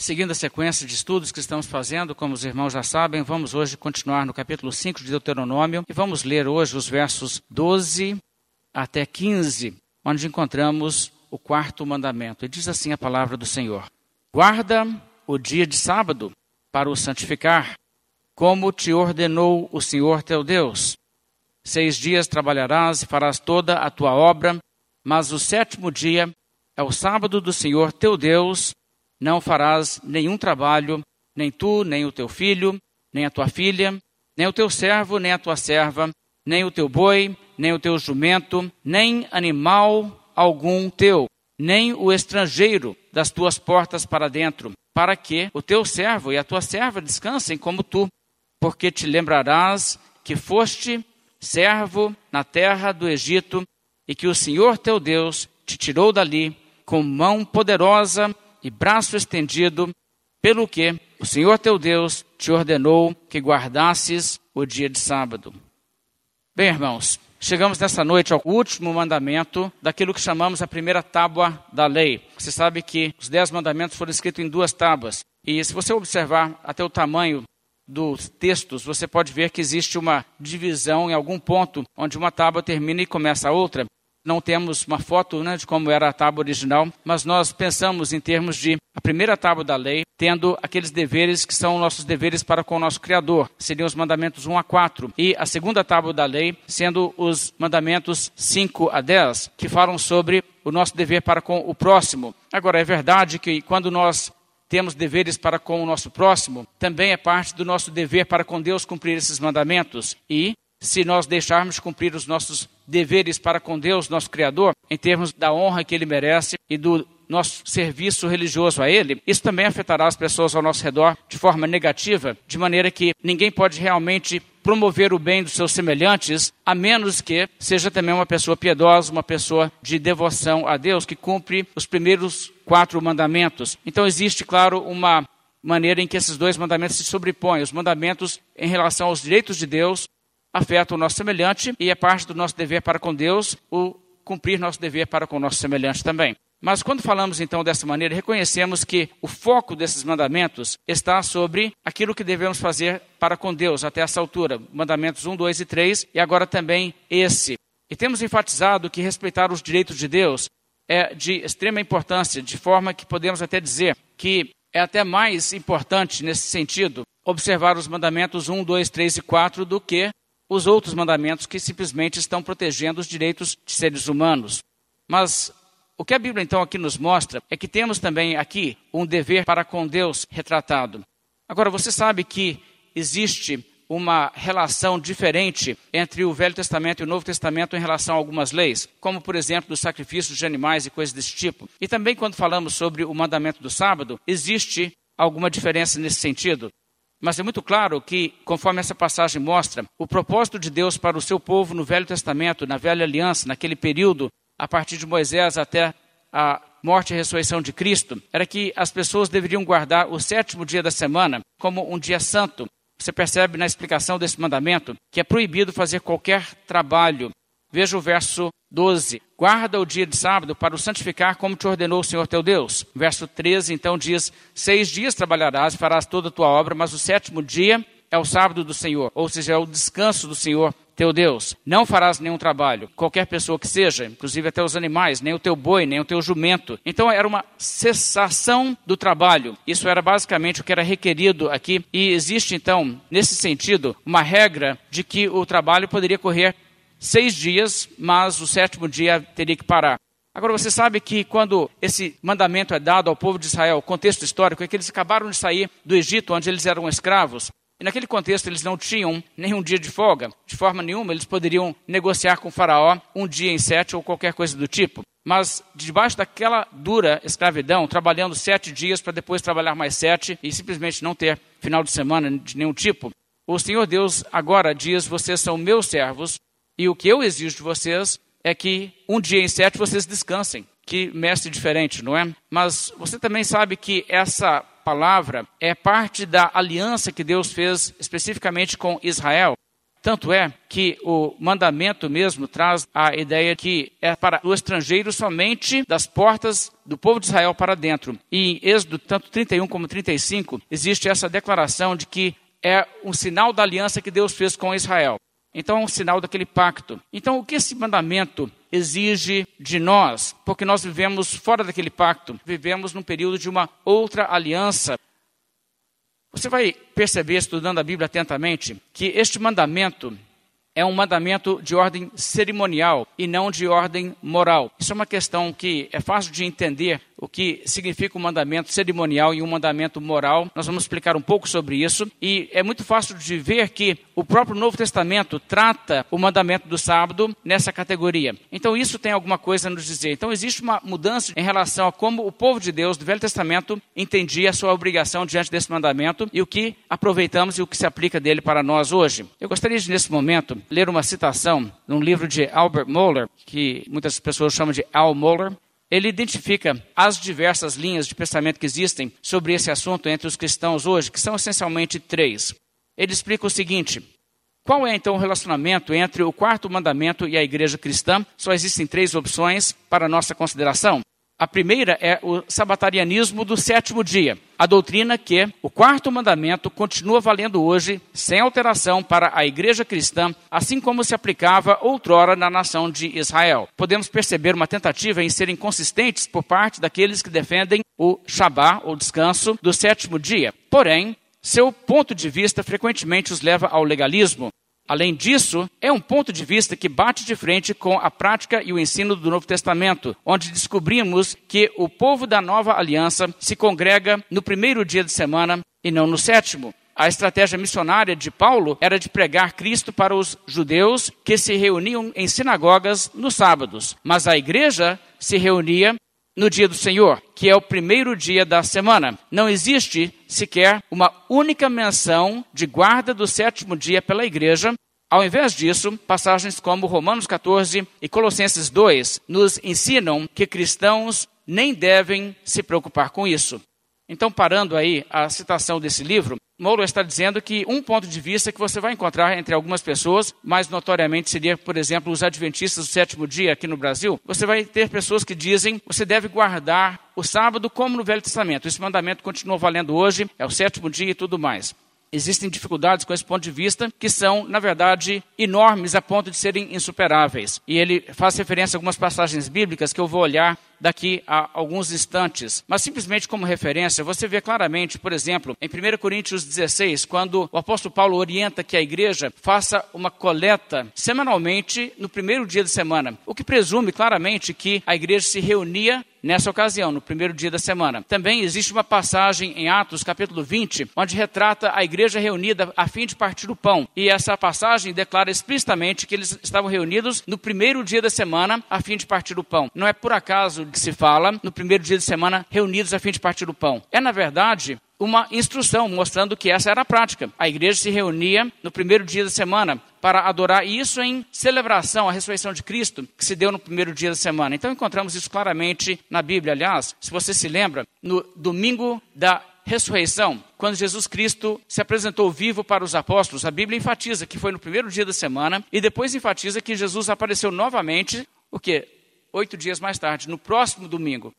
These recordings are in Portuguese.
Seguindo a sequência de estudos que estamos fazendo, como os irmãos já sabem, vamos hoje continuar no capítulo 5 de Deuteronômio e vamos ler hoje os versos 12 até 15, onde encontramos o quarto mandamento. E diz assim a palavra do Senhor: Guarda o dia de sábado para o santificar, como te ordenou o Senhor teu Deus. Seis dias trabalharás e farás toda a tua obra, mas o sétimo dia é o sábado do Senhor teu Deus não farás nenhum trabalho, nem tu, nem o teu filho, nem a tua filha, nem o teu servo, nem a tua serva, nem o teu boi, nem o teu jumento, nem animal algum teu, nem o estrangeiro das tuas portas para dentro, para que o teu servo e a tua serva descansem como tu, porque te lembrarás que foste servo na terra do Egito e que o Senhor teu Deus te tirou dali com mão poderosa e braço estendido, pelo que o Senhor teu Deus te ordenou que guardasses o dia de sábado. Bem, irmãos, chegamos nessa noite ao último mandamento daquilo que chamamos a primeira tábua da lei. Você sabe que os dez mandamentos foram escritos em duas tábuas. E se você observar até o tamanho dos textos, você pode ver que existe uma divisão em algum ponto, onde uma tábua termina e começa a outra. Não temos uma foto né, de como era a tábua original, mas nós pensamos em termos de a primeira tábua da lei, tendo aqueles deveres que são nossos deveres para com o nosso Criador, seriam os mandamentos 1 a 4, e a segunda tábua da lei, sendo os mandamentos 5 a 10, que falam sobre o nosso dever para com o próximo. Agora, é verdade que quando nós temos deveres para com o nosso próximo, também é parte do nosso dever para com Deus cumprir esses mandamentos. E se nós deixarmos cumprir os nossos deveres para com Deus, nosso Criador, em termos da honra que Ele merece e do nosso serviço religioso a Ele, isso também afetará as pessoas ao nosso redor de forma negativa, de maneira que ninguém pode realmente promover o bem dos seus semelhantes, a menos que seja também uma pessoa piedosa, uma pessoa de devoção a Deus, que cumpre os primeiros quatro mandamentos. Então existe, claro, uma maneira em que esses dois mandamentos se sobrepõem, os mandamentos em relação aos direitos de Deus afeta o nosso semelhante e é parte do nosso dever para com Deus o cumprir nosso dever para com o nosso semelhante também. Mas quando falamos então dessa maneira, reconhecemos que o foco desses mandamentos está sobre aquilo que devemos fazer para com Deus até essa altura, mandamentos 1, 2 e 3, e agora também esse. E temos enfatizado que respeitar os direitos de Deus é de extrema importância, de forma que podemos até dizer que é até mais importante nesse sentido observar os mandamentos 1, 2, 3 e 4 do que os outros mandamentos que simplesmente estão protegendo os direitos de seres humanos. Mas o que a Bíblia então aqui nos mostra é que temos também aqui um dever para com Deus retratado. Agora, você sabe que existe uma relação diferente entre o Velho Testamento e o Novo Testamento em relação a algumas leis, como por exemplo dos sacrifícios de animais e coisas desse tipo. E também quando falamos sobre o mandamento do sábado, existe alguma diferença nesse sentido. Mas é muito claro que, conforme essa passagem mostra, o propósito de Deus para o seu povo no Velho Testamento, na Velha Aliança, naquele período, a partir de Moisés até a morte e ressurreição de Cristo, era que as pessoas deveriam guardar o sétimo dia da semana como um dia santo. Você percebe na explicação desse mandamento que é proibido fazer qualquer trabalho. Veja o verso 12. Guarda o dia de sábado para o santificar como te ordenou o Senhor teu Deus. Verso 13 então diz: Seis dias trabalharás e farás toda a tua obra, mas o sétimo dia é o sábado do Senhor, ou seja, é o descanso do Senhor teu Deus. Não farás nenhum trabalho, qualquer pessoa que seja, inclusive até os animais, nem o teu boi, nem o teu jumento. Então era uma cessação do trabalho. Isso era basicamente o que era requerido aqui. E existe então, nesse sentido, uma regra de que o trabalho poderia correr seis dias, mas o sétimo dia teria que parar. Agora você sabe que quando esse mandamento é dado ao povo de Israel, o contexto histórico é que eles acabaram de sair do Egito, onde eles eram escravos. E naquele contexto eles não tinham nenhum dia de folga. De forma nenhuma eles poderiam negociar com o faraó um dia em sete ou qualquer coisa do tipo. Mas debaixo daquela dura escravidão, trabalhando sete dias para depois trabalhar mais sete e simplesmente não ter final de semana de nenhum tipo, o Senhor Deus agora diz: Vocês são meus servos, e o que eu exijo de vocês é que um dia em sete vocês descansem. Que mestre diferente, não é? Mas você também sabe que essa palavra é parte da aliança que Deus fez especificamente com Israel. Tanto é que o mandamento mesmo traz a ideia que é para o estrangeiro somente das portas do povo de Israel para dentro. E em Êxodo, tanto 31 como 35, existe essa declaração de que é um sinal da aliança que Deus fez com Israel. Então é um sinal daquele pacto. Então o que esse mandamento exige de nós? Porque nós vivemos fora daquele pacto, vivemos num período de uma outra aliança. Você vai perceber, estudando a Bíblia atentamente, que este mandamento é um mandamento de ordem cerimonial e não de ordem moral. Isso é uma questão que é fácil de entender o que significa um mandamento cerimonial e um mandamento moral. Nós vamos explicar um pouco sobre isso. E é muito fácil de ver que o próprio Novo Testamento trata o mandamento do sábado nessa categoria. Então isso tem alguma coisa a nos dizer. Então existe uma mudança em relação a como o povo de Deus do Velho Testamento entendia a sua obrigação diante desse mandamento e o que aproveitamos e o que se aplica dele para nós hoje. Eu gostaria de, nesse momento, ler uma citação num livro de Albert Moeller, que muitas pessoas chamam de Al Moeller, ele identifica as diversas linhas de pensamento que existem sobre esse assunto entre os cristãos hoje, que são essencialmente três. Ele explica o seguinte: qual é então o relacionamento entre o quarto mandamento e a igreja cristã? Só existem três opções para nossa consideração. A primeira é o sabatarianismo do sétimo dia, a doutrina que o quarto mandamento continua valendo hoje, sem alteração, para a igreja cristã, assim como se aplicava outrora na nação de Israel. Podemos perceber uma tentativa em serem consistentes por parte daqueles que defendem o Shabá, ou descanso, do sétimo dia. Porém, seu ponto de vista frequentemente os leva ao legalismo, Além disso, é um ponto de vista que bate de frente com a prática e o ensino do Novo Testamento, onde descobrimos que o povo da nova aliança se congrega no primeiro dia de semana e não no sétimo. A estratégia missionária de Paulo era de pregar Cristo para os judeus que se reuniam em sinagogas nos sábados, mas a igreja se reunia no dia do Senhor, que é o primeiro dia da semana. Não existe sequer uma única menção de guarda do sétimo dia pela igreja. Ao invés disso, passagens como Romanos 14 e Colossenses 2 nos ensinam que cristãos nem devem se preocupar com isso. Então, parando aí a citação desse livro, Molo está dizendo que um ponto de vista que você vai encontrar entre algumas pessoas, mais notoriamente seria, por exemplo, os adventistas do sétimo dia aqui no Brasil, você vai ter pessoas que dizem você deve guardar o sábado como no Velho Testamento. Esse mandamento continua valendo hoje, é o sétimo dia e tudo mais. Existem dificuldades com esse ponto de vista que são, na verdade, enormes a ponto de serem insuperáveis. E ele faz referência a algumas passagens bíblicas que eu vou olhar daqui a alguns instantes. Mas simplesmente como referência, você vê claramente, por exemplo, em 1 Coríntios 16, quando o apóstolo Paulo orienta que a igreja faça uma coleta semanalmente no primeiro dia de semana, o que presume claramente que a igreja se reunia nessa ocasião, no primeiro dia da semana. Também existe uma passagem em Atos, capítulo 20, onde retrata a igreja reunida a fim de partir o pão. E essa passagem declara explicitamente que eles estavam reunidos no primeiro dia da semana a fim de partir o pão. Não é por acaso que se fala no primeiro dia de semana, reunidos a fim de partir o pão. É, na verdade, uma instrução mostrando que essa era a prática. A igreja se reunia no primeiro dia da semana para adorar isso em celebração à ressurreição de Cristo, que se deu no primeiro dia da semana. Então encontramos isso claramente na Bíblia. Aliás, se você se lembra, no domingo da ressurreição, quando Jesus Cristo se apresentou vivo para os apóstolos, a Bíblia enfatiza que foi no primeiro dia da semana e depois enfatiza que Jesus apareceu novamente, o que? Oito dias mais tarde, no próximo domingo.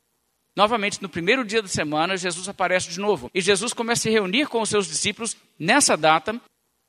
Novamente, no primeiro dia da semana, Jesus aparece de novo. E Jesus começa a se reunir com os seus discípulos nessa data,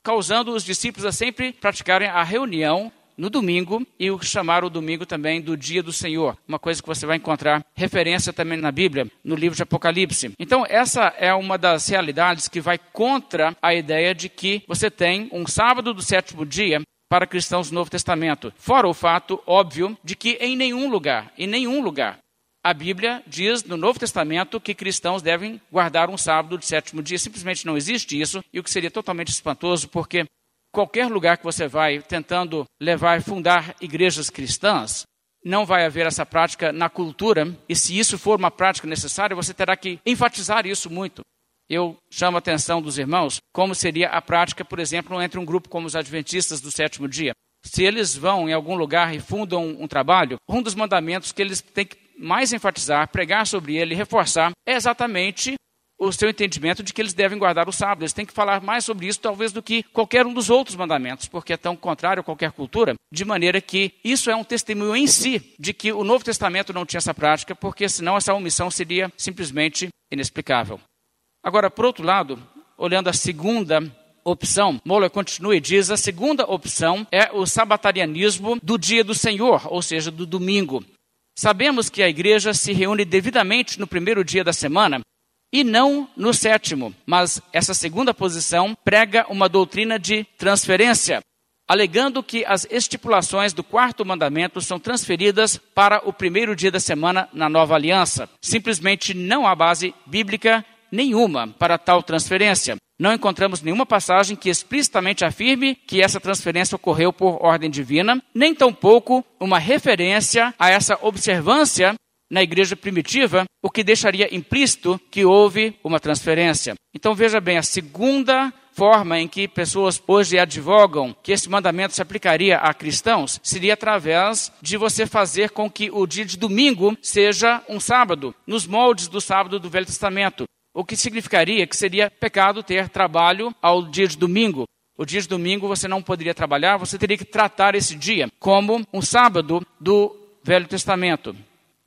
causando os discípulos a sempre praticarem a reunião no domingo e o chamar o domingo também do dia do Senhor. Uma coisa que você vai encontrar referência também na Bíblia, no livro de Apocalipse. Então, essa é uma das realidades que vai contra a ideia de que você tem um sábado do sétimo dia para cristãos do Novo Testamento. Fora o fato óbvio de que em nenhum lugar, em nenhum lugar, a Bíblia diz no Novo Testamento que cristãos devem guardar um sábado de sétimo dia. Simplesmente não existe isso, e o que seria totalmente espantoso, porque qualquer lugar que você vai tentando levar e fundar igrejas cristãs, não vai haver essa prática na cultura, e se isso for uma prática necessária, você terá que enfatizar isso muito. Eu chamo a atenção dos irmãos como seria a prática, por exemplo, entre um grupo como os adventistas do sétimo dia. Se eles vão em algum lugar e fundam um trabalho, um dos mandamentos que eles têm que mais enfatizar, pregar sobre ele, reforçar, é exatamente o seu entendimento de que eles devem guardar o sábado. Eles têm que falar mais sobre isso, talvez, do que qualquer um dos outros mandamentos, porque é tão contrário a qualquer cultura, de maneira que isso é um testemunho em si de que o Novo Testamento não tinha essa prática, porque senão essa omissão seria simplesmente inexplicável. Agora, por outro lado, olhando a segunda opção, Moller continua e diz: a segunda opção é o sabatarianismo do dia do Senhor, ou seja, do domingo. Sabemos que a igreja se reúne devidamente no primeiro dia da semana e não no sétimo. Mas essa segunda posição prega uma doutrina de transferência, alegando que as estipulações do quarto mandamento são transferidas para o primeiro dia da semana na nova aliança. Simplesmente não há base bíblica nenhuma para tal transferência. Não encontramos nenhuma passagem que explicitamente afirme que essa transferência ocorreu por ordem divina, nem tampouco uma referência a essa observância na igreja primitiva, o que deixaria implícito que houve uma transferência. Então veja bem, a segunda forma em que pessoas hoje advogam que esse mandamento se aplicaria a cristãos seria através de você fazer com que o dia de domingo seja um sábado, nos moldes do sábado do Velho Testamento. O que significaria que seria pecado ter trabalho ao dia de domingo. O dia de domingo você não poderia trabalhar, você teria que tratar esse dia como um sábado do Velho Testamento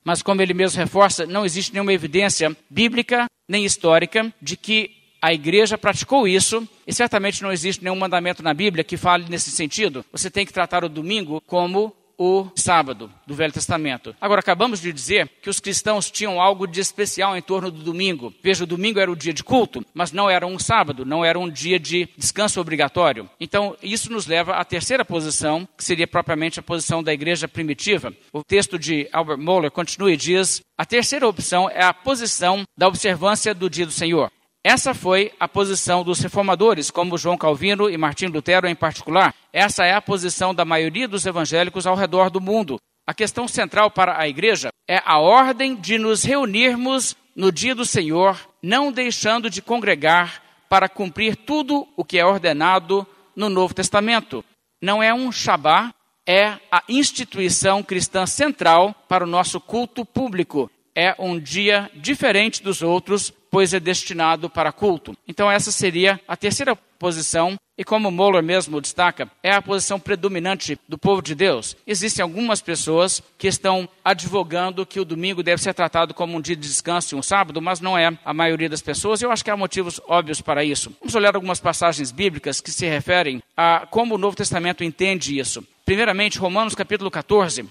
mas como ele mesmo reforça, não existe nenhuma evidência bíblica nem histórica de que a igreja praticou isso, e certamente não existe nenhum mandamento na Bíblia que fale nesse sentido. Você tem que tratar o domingo como o sábado do Velho Testamento. Agora, acabamos de dizer que os cristãos tinham algo de especial em torno do domingo. Veja, o domingo era o dia de culto, mas não era um sábado, não era um dia de descanso obrigatório. Então, isso nos leva à terceira posição, que seria propriamente a posição da igreja primitiva. O texto de Albert Moller continua e diz: a terceira opção é a posição da observância do dia do Senhor. Essa foi a posição dos reformadores, como João Calvino e Martim Lutero em particular. Essa é a posição da maioria dos evangélicos ao redor do mundo. A questão central para a igreja é a ordem de nos reunirmos no dia do Senhor, não deixando de congregar para cumprir tudo o que é ordenado no Novo Testamento. Não é um Shabá, é a instituição cristã central para o nosso culto público. É um dia diferente dos outros, pois é destinado para culto. Então, essa seria a terceira posição, e como Moller mesmo destaca, é a posição predominante do povo de Deus. Existem algumas pessoas que estão advogando que o domingo deve ser tratado como um dia de descanso e um sábado, mas não é a maioria das pessoas, e eu acho que há motivos óbvios para isso. Vamos olhar algumas passagens bíblicas que se referem a como o Novo Testamento entende isso. Primeiramente, Romanos capítulo 14.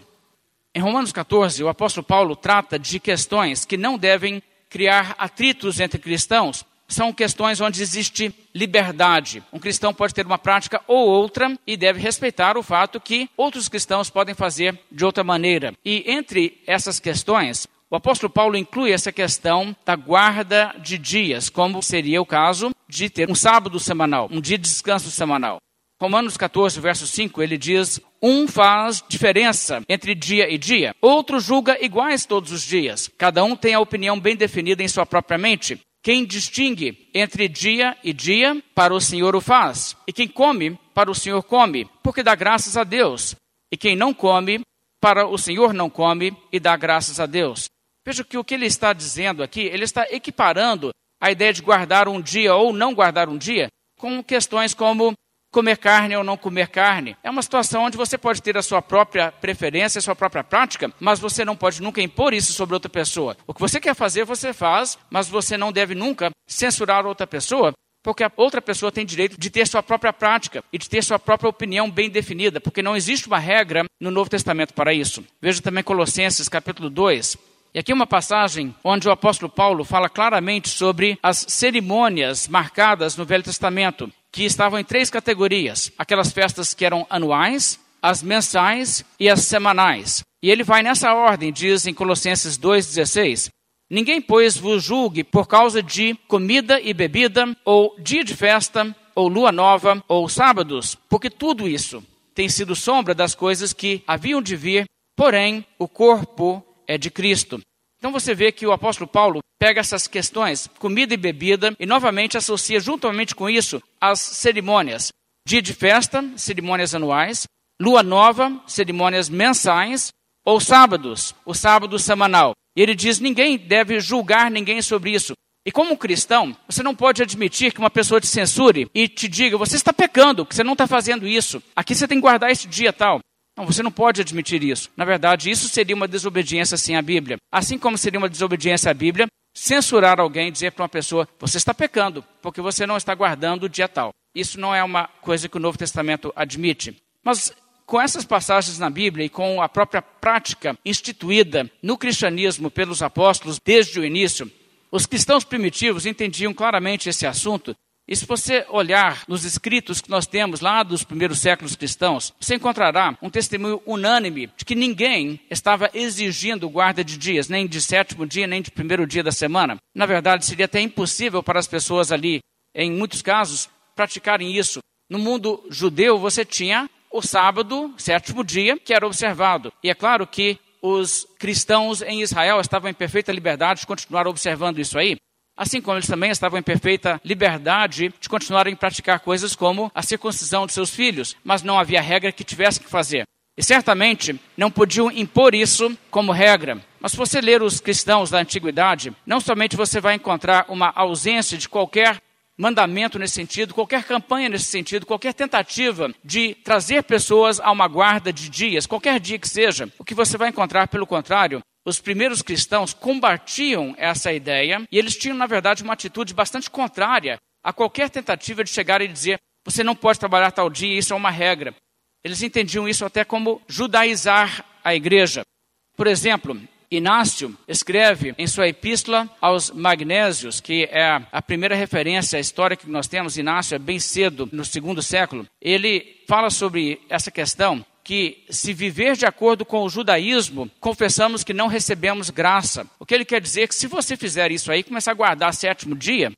Em Romanos 14, o apóstolo Paulo trata de questões que não devem criar atritos entre cristãos são questões onde existe liberdade. Um cristão pode ter uma prática ou outra e deve respeitar o fato que outros cristãos podem fazer de outra maneira. E entre essas questões, o apóstolo Paulo inclui essa questão da guarda de dias, como seria o caso de ter um sábado semanal, um dia de descanso semanal. Romanos 14, verso 5, ele diz: Um faz diferença entre dia e dia, outro julga iguais todos os dias. Cada um tem a opinião bem definida em sua própria mente. Quem distingue entre dia e dia, para o Senhor o faz. E quem come, para o Senhor come, porque dá graças a Deus. E quem não come, para o Senhor não come e dá graças a Deus. Veja que o que ele está dizendo aqui, ele está equiparando a ideia de guardar um dia ou não guardar um dia com questões como comer carne ou não comer carne. É uma situação onde você pode ter a sua própria preferência, a sua própria prática, mas você não pode nunca impor isso sobre outra pessoa. O que você quer fazer, você faz, mas você não deve nunca censurar outra pessoa porque a outra pessoa tem direito de ter sua própria prática e de ter sua própria opinião bem definida, porque não existe uma regra no Novo Testamento para isso. Veja também Colossenses capítulo 2. E aqui uma passagem onde o apóstolo Paulo fala claramente sobre as cerimônias marcadas no Velho Testamento que estavam em três categorias: aquelas festas que eram anuais, as mensais e as semanais. E ele vai nessa ordem, diz em Colossenses 2,16: Ninguém, pois, vos julgue por causa de comida e bebida, ou dia de festa, ou lua nova, ou sábados, porque tudo isso tem sido sombra das coisas que haviam de vir, porém o corpo é de Cristo. Então você vê que o apóstolo Paulo pega essas questões, comida e bebida, e novamente associa juntamente com isso as cerimônias. Dia de festa, cerimônias anuais, lua nova, cerimônias mensais, ou sábados, o sábado semanal. E ele diz: ninguém deve julgar ninguém sobre isso. E como cristão, você não pode admitir que uma pessoa te censure e te diga, você está pecando, que você não está fazendo isso. Aqui você tem que guardar esse dia tal. Não, você não pode admitir isso. Na verdade, isso seria uma desobediência sim à Bíblia. Assim como seria uma desobediência à Bíblia, censurar alguém, dizer para uma pessoa, você está pecando, porque você não está guardando o dia tal. Isso não é uma coisa que o Novo Testamento admite. Mas com essas passagens na Bíblia e com a própria prática instituída no cristianismo pelos apóstolos desde o início, os cristãos primitivos entendiam claramente esse assunto. E se você olhar nos escritos que nós temos lá dos primeiros séculos cristãos, você encontrará um testemunho unânime de que ninguém estava exigindo guarda de dias, nem de sétimo dia, nem de primeiro dia da semana. Na verdade, seria até impossível para as pessoas ali, em muitos casos, praticarem isso. No mundo judeu, você tinha o sábado, sétimo dia, que era observado. E é claro que os cristãos em Israel estavam em perfeita liberdade de continuar observando isso aí. Assim como eles também estavam em perfeita liberdade de continuarem a praticar coisas como a circuncisão de seus filhos, mas não havia regra que tivessem que fazer. E certamente não podiam impor isso como regra. Mas se você ler os cristãos da antiguidade, não somente você vai encontrar uma ausência de qualquer mandamento nesse sentido, qualquer campanha nesse sentido, qualquer tentativa de trazer pessoas a uma guarda de dias, qualquer dia que seja, o que você vai encontrar, pelo contrário, os primeiros cristãos combatiam essa ideia e eles tinham, na verdade, uma atitude bastante contrária a qualquer tentativa de chegar e dizer você não pode trabalhar tal dia, isso é uma regra. Eles entendiam isso até como judaizar a igreja. Por exemplo, Inácio escreve em sua epístola aos Magnésios, que é a primeira referência histórica que nós temos, Inácio é bem cedo, no segundo século, ele fala sobre essa questão que se viver de acordo com o judaísmo, confessamos que não recebemos graça. O que ele quer dizer é que se você fizer isso aí, começar a guardar sétimo dia,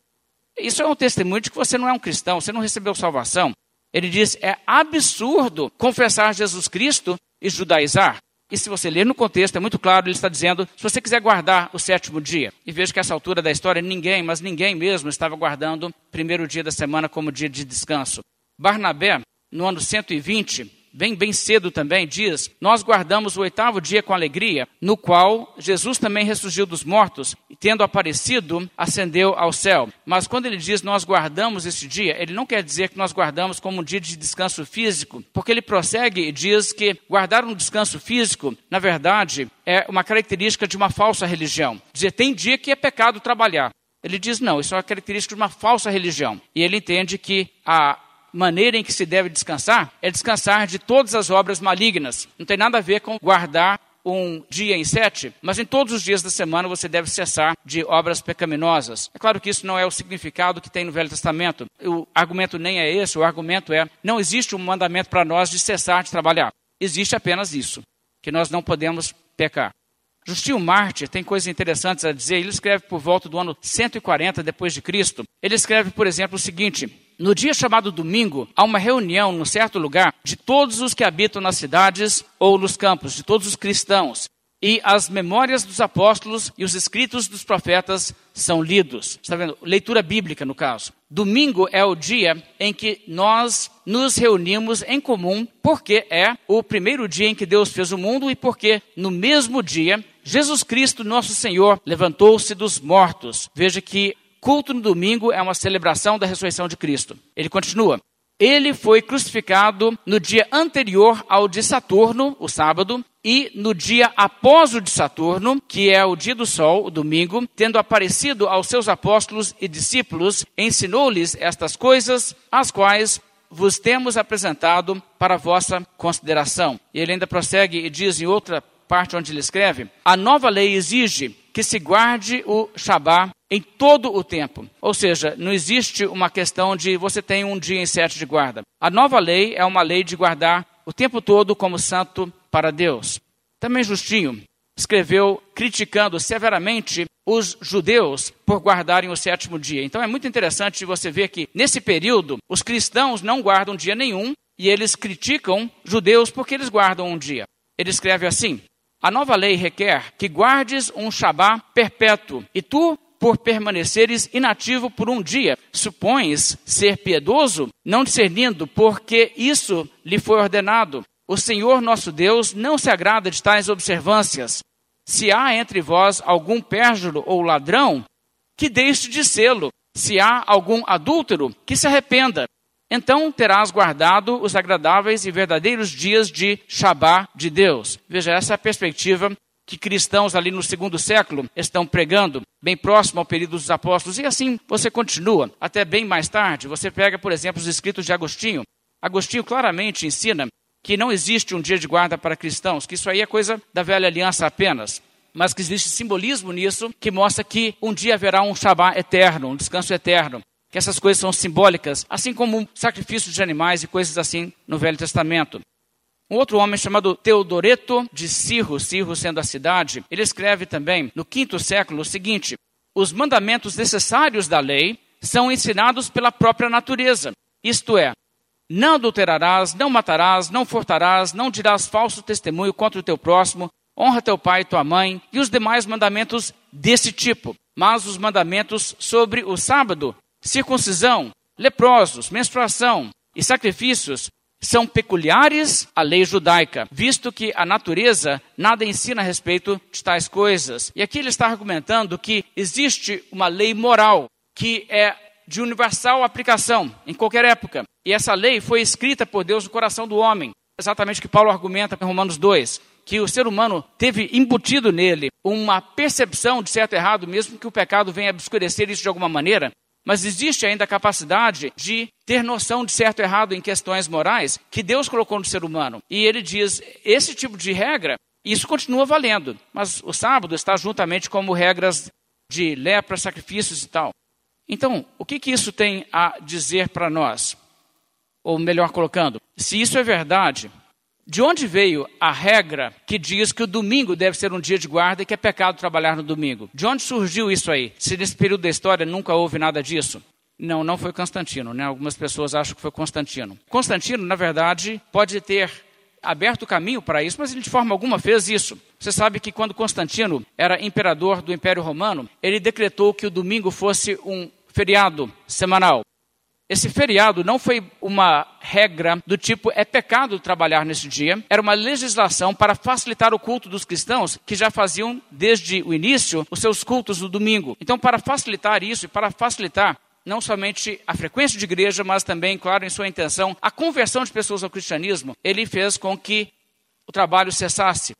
isso é um testemunho de que você não é um cristão, você não recebeu salvação. Ele diz: é absurdo confessar Jesus Cristo e judaizar. E se você ler no contexto, é muito claro, ele está dizendo: se você quiser guardar o sétimo dia, e veja que essa altura da história ninguém, mas ninguém mesmo, estava guardando o primeiro dia da semana como dia de descanso. Barnabé, no ano 120, bem, bem cedo também, diz: Nós guardamos o oitavo dia com alegria, no qual Jesus também ressurgiu dos mortos, e tendo aparecido, ascendeu ao céu. Mas quando ele diz nós guardamos este dia, ele não quer dizer que nós guardamos como um dia de descanso físico, porque ele prossegue e diz que guardar um descanso físico, na verdade, é uma característica de uma falsa religião. Dizer, tem dia que é pecado trabalhar. Ele diz, não, isso é uma característica de uma falsa religião. E ele entende que a maneira em que se deve descansar é descansar de todas as obras malignas. Não tem nada a ver com guardar um dia em sete, mas em todos os dias da semana você deve cessar de obras pecaminosas. É claro que isso não é o significado que tem no Velho Testamento. O argumento nem é esse, o argumento é: não existe um mandamento para nós de cessar de trabalhar. Existe apenas isso, que nós não podemos pecar. Justinho Marte tem coisas interessantes a dizer. Ele escreve por volta do ano 140 depois de Cristo. Ele escreve, por exemplo, o seguinte: no dia chamado domingo, há uma reunião num certo lugar de todos os que habitam nas cidades ou nos campos, de todos os cristãos. E as memórias dos apóstolos e os escritos dos profetas são lidos. Está vendo? Leitura bíblica, no caso. Domingo é o dia em que nós nos reunimos em comum, porque é o primeiro dia em que Deus fez o mundo e porque no mesmo dia Jesus Cristo, nosso Senhor, levantou-se dos mortos. Veja que culto no domingo é uma celebração da ressurreição de Cristo. Ele continua. Ele foi crucificado no dia anterior ao de Saturno, o sábado, e no dia após o de Saturno, que é o dia do sol, o domingo, tendo aparecido aos seus apóstolos e discípulos, ensinou-lhes estas coisas, as quais vos temos apresentado para vossa consideração. E ele ainda prossegue e diz em outra parte onde ele escreve: A nova lei exige que se guarde o Shabá em todo o tempo. Ou seja, não existe uma questão de você tem um dia em sete de guarda. A nova lei é uma lei de guardar o tempo todo como santo para Deus. Também Justinho escreveu criticando severamente os judeus por guardarem o sétimo dia. Então é muito interessante você ver que nesse período os cristãos não guardam dia nenhum e eles criticam judeus porque eles guardam um dia. Ele escreve assim: a nova lei requer que guardes um Shabá perpétuo, e tu, por permaneceres inativo por um dia, supões ser piedoso, não discernindo, porque isso lhe foi ordenado. O Senhor nosso Deus não se agrada de tais observâncias. Se há entre vós algum pérjulo ou ladrão, que deixe de sê-lo. Se há algum adúltero, que se arrependa. Então terás guardado os agradáveis e verdadeiros dias de Shabá de Deus. Veja, essa é a perspectiva que cristãos ali no segundo século estão pregando, bem próximo ao período dos apóstolos, e assim você continua até bem mais tarde. Você pega, por exemplo, os escritos de Agostinho. Agostinho claramente ensina que não existe um dia de guarda para cristãos, que isso aí é coisa da velha aliança apenas, mas que existe simbolismo nisso que mostra que um dia haverá um Shabá eterno, um descanso eterno. Que essas coisas são simbólicas, assim como sacrifício de animais e coisas assim no Velho Testamento. Um outro homem chamado Teodoreto de Cirro, Cirro sendo a cidade, ele escreve também no quinto século o seguinte: os mandamentos necessários da lei são ensinados pela própria natureza, isto é, não adulterarás, não matarás, não furtarás, não dirás falso testemunho contra o teu próximo, honra teu pai e tua mãe, e os demais mandamentos desse tipo. Mas os mandamentos sobre o sábado, circuncisão, leprosos, menstruação e sacrifícios são peculiares à lei judaica, visto que a natureza nada ensina a respeito de tais coisas. E aqui ele está argumentando que existe uma lei moral que é de universal aplicação em qualquer época. E essa lei foi escrita por Deus no coração do homem. Exatamente o que Paulo argumenta em Romanos 2, que o ser humano teve embutido nele uma percepção de certo e errado, mesmo que o pecado venha obscurecer isso de alguma maneira, mas existe ainda a capacidade de ter noção de certo e errado em questões morais que Deus colocou no ser humano. E ele diz: esse tipo de regra, isso continua valendo, mas o sábado está juntamente como regras de lepra, sacrifícios e tal. Então, o que, que isso tem a dizer para nós? Ou melhor colocando, se isso é verdade, de onde veio a regra que diz que o domingo deve ser um dia de guarda e que é pecado trabalhar no domingo? De onde surgiu isso aí? Se nesse período da história nunca houve nada disso? Não, não foi Constantino, né? Algumas pessoas acham que foi Constantino. Constantino, na verdade, pode ter aberto o caminho para isso, mas ele de forma alguma fez isso. Você sabe que quando Constantino era imperador do Império Romano, ele decretou que o domingo fosse um feriado semanal. Esse feriado não foi uma regra do tipo é pecado trabalhar nesse dia, era uma legislação para facilitar o culto dos cristãos que já faziam desde o início os seus cultos no domingo. Então, para facilitar isso e para facilitar não somente a frequência de igreja, mas também, claro, em sua intenção, a conversão de pessoas ao cristianismo, ele fez com que o trabalho cessasse.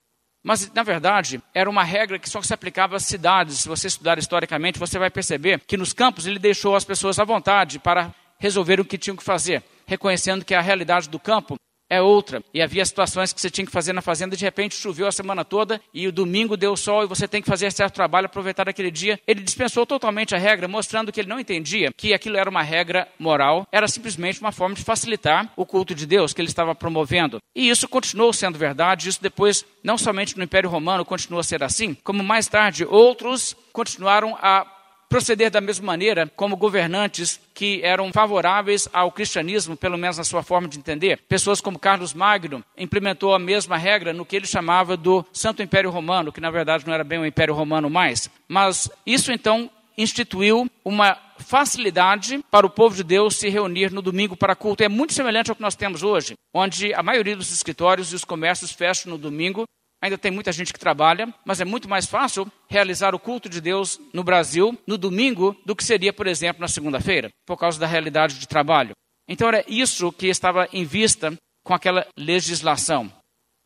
Mas, na verdade, era uma regra que só se aplicava às cidades. Se você estudar historicamente, você vai perceber que nos campos ele deixou as pessoas à vontade para resolveram o que tinham que fazer, reconhecendo que a realidade do campo é outra. E havia situações que você tinha que fazer na fazenda, de repente choveu a semana toda e o domingo deu sol e você tem que fazer certo trabalho, aproveitar aquele dia. Ele dispensou totalmente a regra, mostrando que ele não entendia que aquilo era uma regra moral, era simplesmente uma forma de facilitar o culto de Deus que ele estava promovendo. E isso continuou sendo verdade, isso depois, não somente no Império Romano, continuou a ser assim, como mais tarde outros continuaram a proceder da mesma maneira como governantes que eram favoráveis ao cristianismo, pelo menos na sua forma de entender. Pessoas como Carlos Magno implementou a mesma regra no que ele chamava do Santo Império Romano, que na verdade não era bem o Império Romano mais. Mas isso então instituiu uma facilidade para o povo de Deus se reunir no domingo para culto. É muito semelhante ao que nós temos hoje, onde a maioria dos escritórios e os comércios fecham no domingo Ainda tem muita gente que trabalha, mas é muito mais fácil realizar o culto de Deus no Brasil no domingo do que seria, por exemplo, na segunda-feira, por causa da realidade de trabalho. Então era isso que estava em vista com aquela legislação.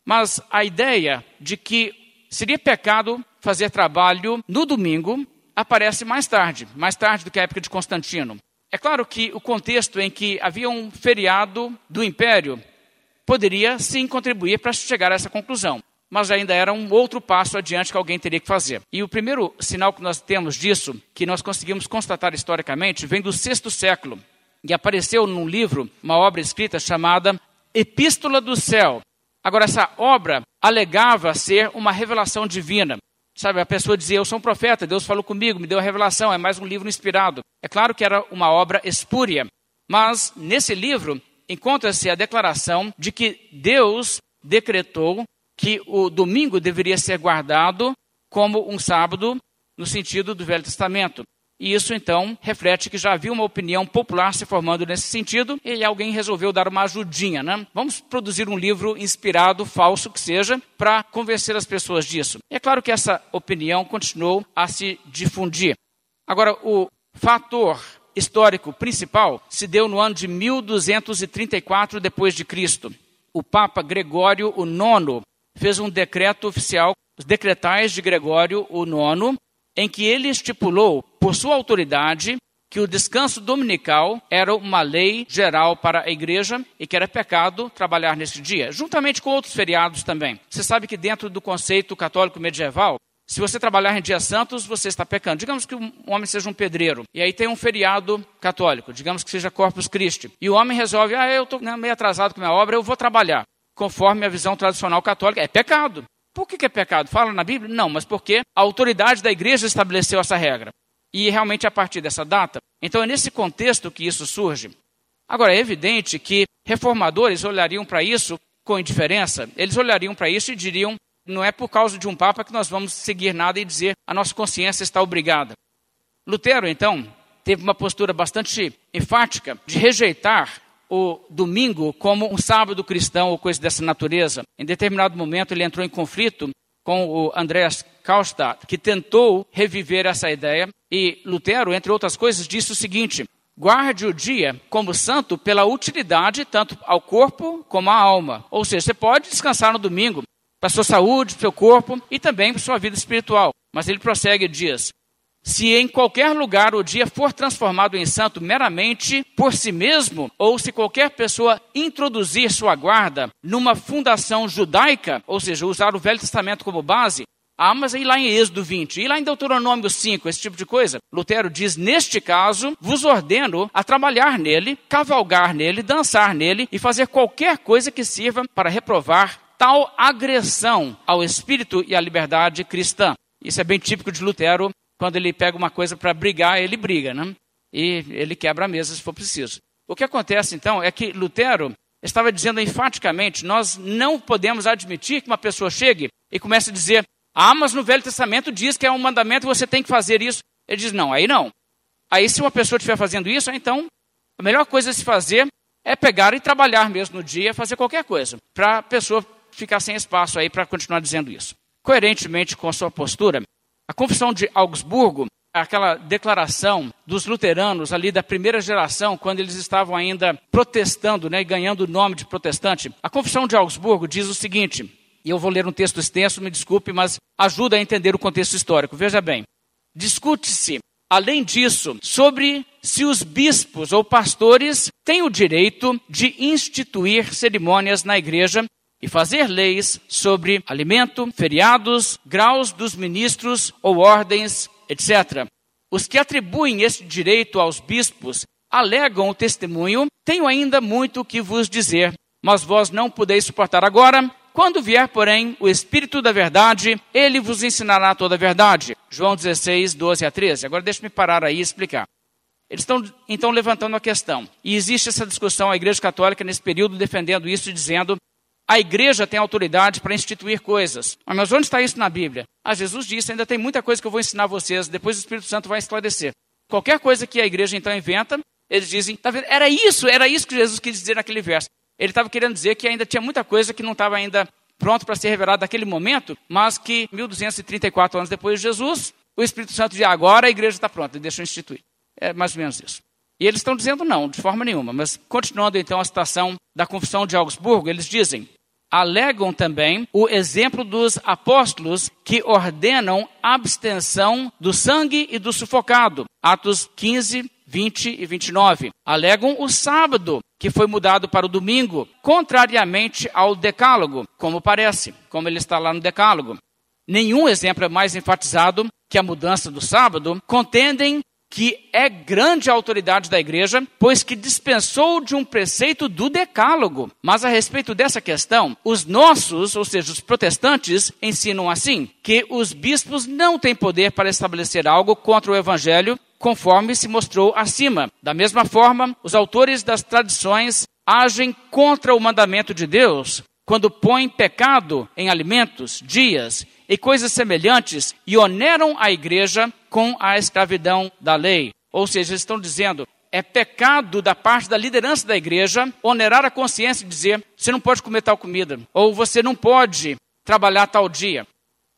Mas a ideia de que seria pecado fazer trabalho no domingo aparece mais tarde, mais tarde do que a época de Constantino. É claro que o contexto em que havia um feriado do império poderia sim contribuir para chegar a essa conclusão mas ainda era um outro passo adiante que alguém teria que fazer. E o primeiro sinal que nós temos disso, que nós conseguimos constatar historicamente, vem do sexto século, e apareceu num livro, uma obra escrita chamada Epístola do Céu. Agora, essa obra alegava ser uma revelação divina. Sabe, a pessoa dizia, eu sou um profeta, Deus falou comigo, me deu a revelação, é mais um livro inspirado. É claro que era uma obra espúria, mas nesse livro encontra-se a declaração de que Deus decretou que o domingo deveria ser guardado como um sábado no sentido do Velho Testamento. E isso então reflete que já havia uma opinião popular se formando nesse sentido e alguém resolveu dar uma ajudinha, né? Vamos produzir um livro inspirado, falso que seja, para convencer as pessoas disso. E é claro que essa opinião continuou a se difundir. Agora, o fator histórico principal se deu no ano de 1234 depois de Cristo. O Papa Gregório IX fez um decreto oficial, os decretais de Gregório IX, em que ele estipulou, por sua autoridade, que o descanso dominical era uma lei geral para a igreja e que era pecado trabalhar nesse dia, juntamente com outros feriados também. Você sabe que dentro do conceito católico medieval, se você trabalhar em dias santos, você está pecando. Digamos que um homem seja um pedreiro, e aí tem um feriado católico, digamos que seja Corpus Christi, e o homem resolve, ah, eu estou né, meio atrasado com a minha obra, eu vou trabalhar. Conforme a visão tradicional católica, é pecado. Por que, é pecado? Fala na Bíblia? Não, mas porque a autoridade da igreja estabeleceu essa regra. E realmente a partir dessa data. Então é nesse contexto que isso surge. Agora, é evidente que reformadores olhariam para isso com indiferença, eles olhariam para isso e diriam: não é por causa de um Papa que nós vamos seguir nada e dizer a nossa consciência está obrigada. Lutero, então, teve uma postura bastante enfática de rejeitar o domingo como um sábado cristão ou coisa dessa natureza. Em determinado momento, ele entrou em conflito com o Andreas Karlstadt, que tentou reviver essa ideia. E Lutero, entre outras coisas, disse o seguinte: guarde o dia como santo pela utilidade tanto ao corpo como à alma. Ou seja, você pode descansar no domingo, para sua saúde, para seu corpo e também para sua vida espiritual. Mas ele prossegue e diz: se em qualquer lugar o dia for transformado em santo meramente por si mesmo, ou se qualquer pessoa introduzir sua guarda numa fundação judaica, ou seja, usar o Velho Testamento como base, ah, mas aí lá em Êxodo 20, e lá em Deuteronômio 5, esse tipo de coisa. Lutero diz: neste caso, vos ordeno a trabalhar nele, cavalgar nele, dançar nele e fazer qualquer coisa que sirva para reprovar tal agressão ao espírito e à liberdade cristã. Isso é bem típico de Lutero, quando ele pega uma coisa para brigar, ele briga, né? E ele quebra a mesa se for preciso. O que acontece então é que Lutero estava dizendo enfaticamente: nós não podemos admitir que uma pessoa chegue e comece a dizer: ah, mas no Velho Testamento diz que é um mandamento você tem que fazer isso. Ele diz: não, aí não. Aí se uma pessoa estiver fazendo isso, então a melhor coisa a se fazer é pegar e trabalhar mesmo no dia, fazer qualquer coisa, para a pessoa ficar sem espaço aí para continuar dizendo isso. Coerentemente com a sua postura, a Confissão de Augsburgo, aquela declaração dos luteranos ali da primeira geração, quando eles estavam ainda protestando, né, ganhando o nome de protestante, a Confissão de Augsburgo diz o seguinte, e eu vou ler um texto extenso, me desculpe, mas ajuda a entender o contexto histórico. Veja bem, discute-se, além disso, sobre se os bispos ou pastores têm o direito de instituir cerimônias na igreja e fazer leis sobre alimento, feriados, graus dos ministros ou ordens, etc. Os que atribuem esse direito aos bispos alegam o testemunho: Tenho ainda muito que vos dizer, mas vós não podeis suportar agora. Quando vier, porém, o Espírito da Verdade, ele vos ensinará toda a verdade. João 16, 12 a 13. Agora deixe-me parar aí e explicar. Eles estão então levantando a questão. E existe essa discussão, a Igreja Católica nesse período defendendo isso e dizendo a igreja tem autoridade para instituir coisas. Mas onde está isso na Bíblia? Ah, Jesus disse: ainda tem muita coisa que eu vou ensinar vocês, depois o Espírito Santo vai esclarecer. Qualquer coisa que a igreja então inventa, eles dizem: tá vendo? era isso, era isso que Jesus quis dizer naquele verso. Ele estava querendo dizer que ainda tinha muita coisa que não estava ainda pronto para ser revelada naquele momento, mas que 1234 anos depois de Jesus, o Espírito Santo diz: agora a igreja está pronta, deixa eu instituir. É mais ou menos isso. E eles estão dizendo não, de forma nenhuma. Mas continuando então a citação da Confissão de Augsburgo, eles dizem: alegam também o exemplo dos apóstolos que ordenam abstenção do sangue e do sufocado. Atos 15, 20 e 29. Alegam o sábado, que foi mudado para o domingo, contrariamente ao decálogo, como parece, como ele está lá no decálogo. Nenhum exemplo é mais enfatizado que a mudança do sábado, contendem que é grande a autoridade da igreja, pois que dispensou de um preceito do decálogo. Mas a respeito dessa questão, os nossos, ou seja, os protestantes, ensinam assim: que os bispos não têm poder para estabelecer algo contra o evangelho, conforme se mostrou acima. Da mesma forma, os autores das tradições agem contra o mandamento de Deus quando põem pecado em alimentos, dias e coisas semelhantes e oneram a igreja com a escravidão da lei. Ou seja, eles estão dizendo, é pecado da parte da liderança da igreja onerar a consciência e dizer, você não pode comer tal comida, ou você não pode trabalhar tal dia.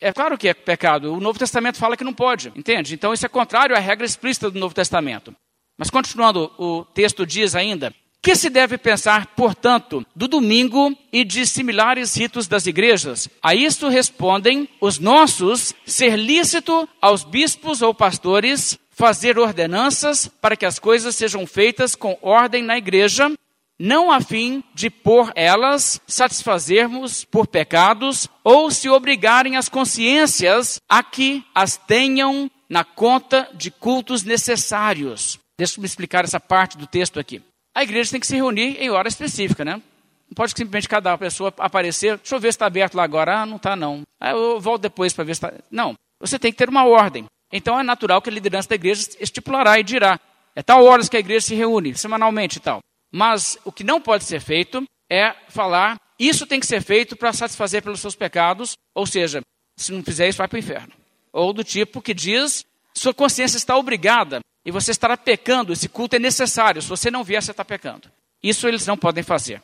É claro que é pecado. O Novo Testamento fala que não pode, entende? Então isso é contrário à regra explícita do Novo Testamento. Mas continuando, o texto diz ainda: que se deve pensar, portanto, do domingo e de similares ritos das igrejas? A isto respondem os nossos ser lícito aos bispos ou pastores fazer ordenanças para que as coisas sejam feitas com ordem na igreja, não a fim de por elas satisfazermos por pecados ou se obrigarem as consciências a que as tenham na conta de cultos necessários. Deixa eu me explicar essa parte do texto aqui. A igreja tem que se reunir em hora específica, né? Não pode simplesmente cada pessoa aparecer, deixa eu ver se está aberto lá agora. Ah, não está não. Ah, eu volto depois para ver se está. Não, você tem que ter uma ordem. Então é natural que a liderança da igreja estipulará e dirá. É tal horas que a igreja se reúne, semanalmente e tal. Mas o que não pode ser feito é falar, isso tem que ser feito para satisfazer pelos seus pecados, ou seja, se não fizer isso, vai para o inferno. Ou do tipo que diz, sua consciência está obrigada e você estará pecando, esse culto é necessário, se você não vier, você está pecando. Isso eles não podem fazer.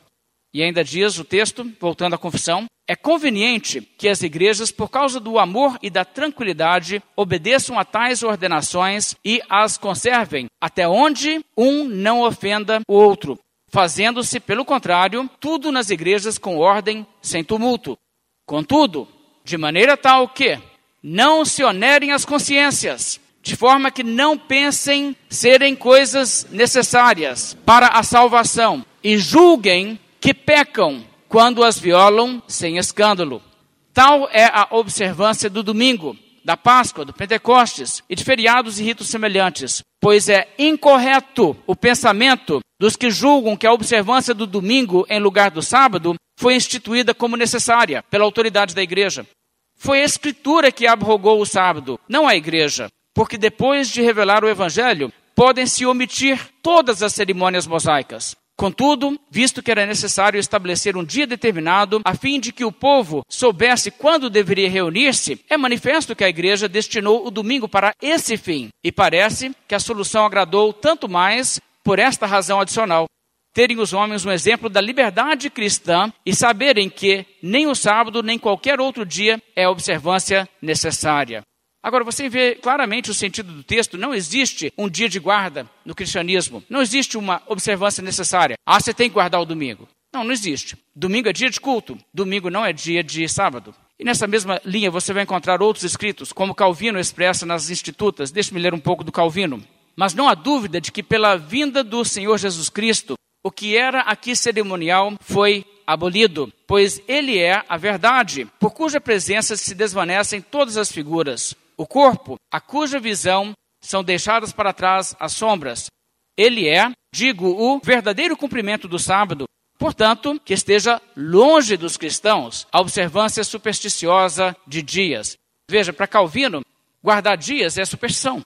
E ainda diz o texto, voltando à confissão, é conveniente que as igrejas, por causa do amor e da tranquilidade, obedeçam a tais ordenações e as conservem, até onde um não ofenda o outro, fazendo-se, pelo contrário, tudo nas igrejas com ordem, sem tumulto. Contudo, de maneira tal que não se onerem as consciências, de forma que não pensem serem coisas necessárias para a salvação e julguem que pecam quando as violam sem escândalo. Tal é a observância do domingo, da Páscoa, do Pentecostes e de feriados e ritos semelhantes, pois é incorreto o pensamento dos que julgam que a observância do domingo em lugar do sábado foi instituída como necessária pela autoridade da igreja. Foi a Escritura que abrogou o sábado, não a igreja, porque depois de revelar o Evangelho, podem se omitir todas as cerimônias mosaicas. Contudo, visto que era necessário estabelecer um dia determinado a fim de que o povo soubesse quando deveria reunir-se, é manifesto que a igreja destinou o domingo para esse fim. E parece que a solução agradou tanto mais por esta razão adicional. Terem os homens um exemplo da liberdade cristã e saberem que nem o sábado nem qualquer outro dia é observância necessária. Agora, você vê claramente o sentido do texto: não existe um dia de guarda no cristianismo, não existe uma observância necessária. Ah, você tem que guardar o domingo. Não, não existe. Domingo é dia de culto, domingo não é dia de sábado. E nessa mesma linha você vai encontrar outros escritos, como Calvino expressa nas Institutas. Deixe-me ler um pouco do Calvino. Mas não há dúvida de que, pela vinda do Senhor Jesus Cristo, o que era aqui cerimonial foi abolido, pois ele é a verdade, por cuja presença se desvanecem todas as figuras o corpo, a cuja visão são deixadas para trás as sombras. Ele é, digo, o verdadeiro cumprimento do sábado. Portanto, que esteja longe dos cristãos a observância supersticiosa de dias. Veja, para Calvino, guardar dias é superstição.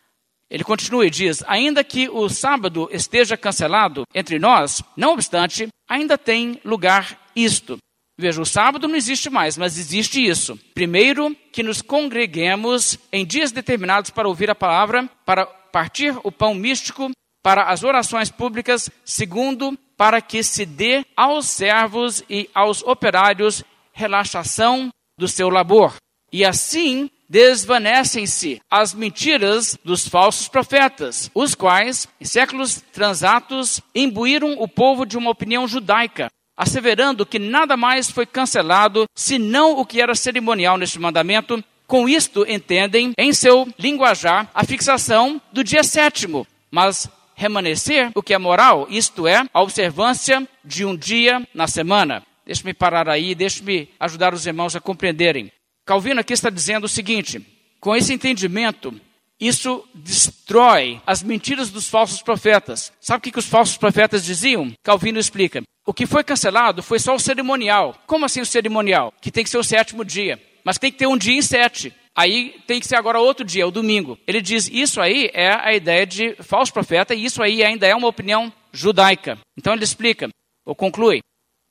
Ele continua e diz: ainda que o sábado esteja cancelado entre nós, não obstante, ainda tem lugar isto. Veja, o sábado não existe mais, mas existe isso. Primeiro, que nos congreguemos em dias determinados para ouvir a palavra, para partir o pão místico, para as orações públicas. Segundo, para que se dê aos servos e aos operários relaxação do seu labor. E assim desvanecem-se as mentiras dos falsos profetas, os quais, em séculos transatos, imbuíram o povo de uma opinião judaica, asseverando que nada mais foi cancelado senão o que era cerimonial neste mandamento. Com isto entendem, em seu linguajar, a fixação do dia sétimo, mas remanescer o que é moral, isto é, a observância de um dia na semana. Deixe-me parar aí, deixe-me ajudar os irmãos a compreenderem. Calvino aqui está dizendo o seguinte: com esse entendimento, isso destrói as mentiras dos falsos profetas. Sabe o que, que os falsos profetas diziam? Calvino explica. O que foi cancelado foi só o cerimonial. Como assim o cerimonial? Que tem que ser o sétimo dia. Mas tem que ter um dia em sete. Aí tem que ser agora outro dia, o domingo. Ele diz: isso aí é a ideia de falso profeta, e isso aí ainda é uma opinião judaica. Então ele explica, ou conclui: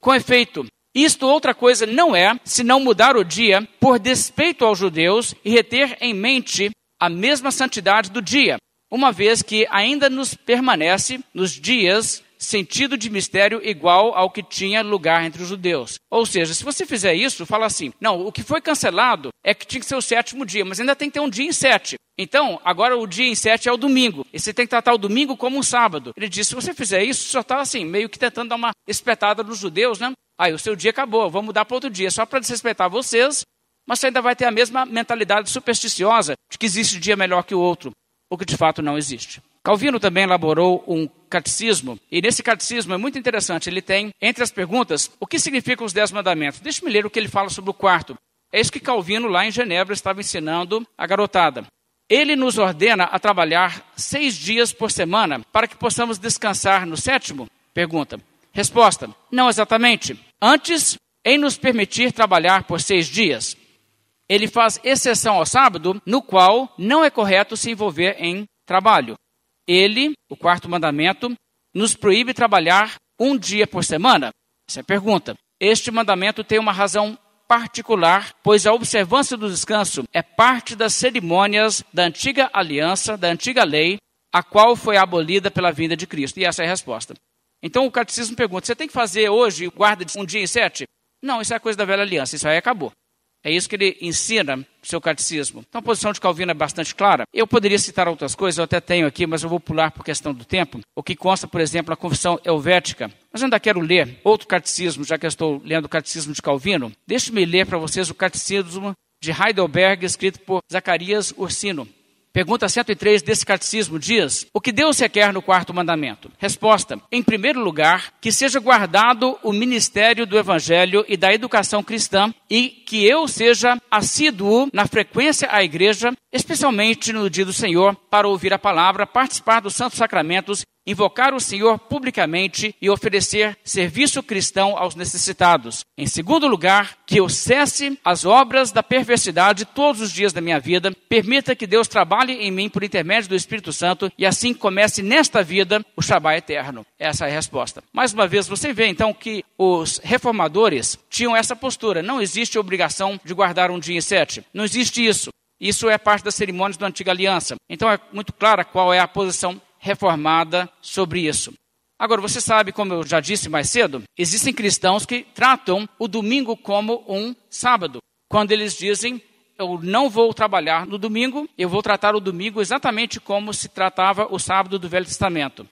com efeito, isto outra coisa não é, senão mudar o dia por despeito aos judeus e reter em mente a mesma santidade do dia, uma vez que ainda nos permanece nos dias sentido de mistério igual ao que tinha lugar entre os judeus. Ou seja, se você fizer isso, fala assim: não, o que foi cancelado é que tinha que ser o sétimo dia, mas ainda tem que ter um dia em sete. Então, agora o dia em sete é o domingo. E você tem que tratar o domingo como um sábado. Ele disse: se você fizer isso, só está assim, meio que tentando dar uma espetada nos judeus, né? Aí o seu dia acabou, vamos mudar para outro dia, só para desrespeitar vocês, mas você ainda vai ter a mesma mentalidade supersticiosa de que existe um dia melhor que o outro, o que de fato não existe. Calvino também elaborou um catecismo, e nesse catecismo é muito interessante. Ele tem, entre as perguntas, o que significam os Dez Mandamentos. Deixe-me ler o que ele fala sobre o quarto. É isso que Calvino, lá em Genebra, estava ensinando a garotada. Ele nos ordena a trabalhar seis dias por semana para que possamos descansar no sétimo? Pergunta. Resposta: Não exatamente. Antes, em nos permitir trabalhar por seis dias, ele faz exceção ao sábado, no qual não é correto se envolver em trabalho. Ele, o quarto mandamento, nos proíbe trabalhar um dia por semana? Essa é a pergunta. Este mandamento tem uma razão particular, pois a observância do descanso é parte das cerimônias da antiga aliança, da antiga lei, a qual foi abolida pela vinda de Cristo. E essa é a resposta. Então o catecismo pergunta: você tem que fazer hoje guarda de um dia em sete? Não, isso é coisa da velha aliança, isso aí acabou. É isso que ele ensina no seu catecismo. Então a posição de Calvino é bastante clara. Eu poderia citar outras coisas, eu até tenho aqui, mas eu vou pular por questão do tempo. O que consta, por exemplo, na Confissão Helvética. Mas eu ainda quero ler outro catecismo, já que eu estou lendo o catecismo de Calvino. Deixe-me ler para vocês o catecismo de Heidelberg, escrito por Zacarias Ursino. Pergunta 103 desse catecismo diz: O que Deus requer no quarto mandamento? Resposta: Em primeiro lugar, que seja guardado o ministério do evangelho e da educação cristã e que eu seja assíduo na frequência à igreja, especialmente no dia do Senhor, para ouvir a palavra, participar dos santos sacramentos invocar o Senhor publicamente e oferecer serviço cristão aos necessitados. Em segundo lugar, que eu cesse as obras da perversidade todos os dias da minha vida, permita que Deus trabalhe em mim por intermédio do Espírito Santo e assim comece nesta vida o Shabá eterno. Essa é a resposta. Mais uma vez, você vê então que os reformadores tinham essa postura. Não existe obrigação de guardar um dia em sete. Não existe isso. Isso é parte das cerimônias da antiga aliança. Então é muito clara qual é a posição reformada sobre isso. Agora, você sabe, como eu já disse mais cedo, existem cristãos que tratam o domingo como um sábado. Quando eles dizem, eu não vou trabalhar no domingo, eu vou tratar o domingo exatamente como se tratava o sábado do Velho Testamento.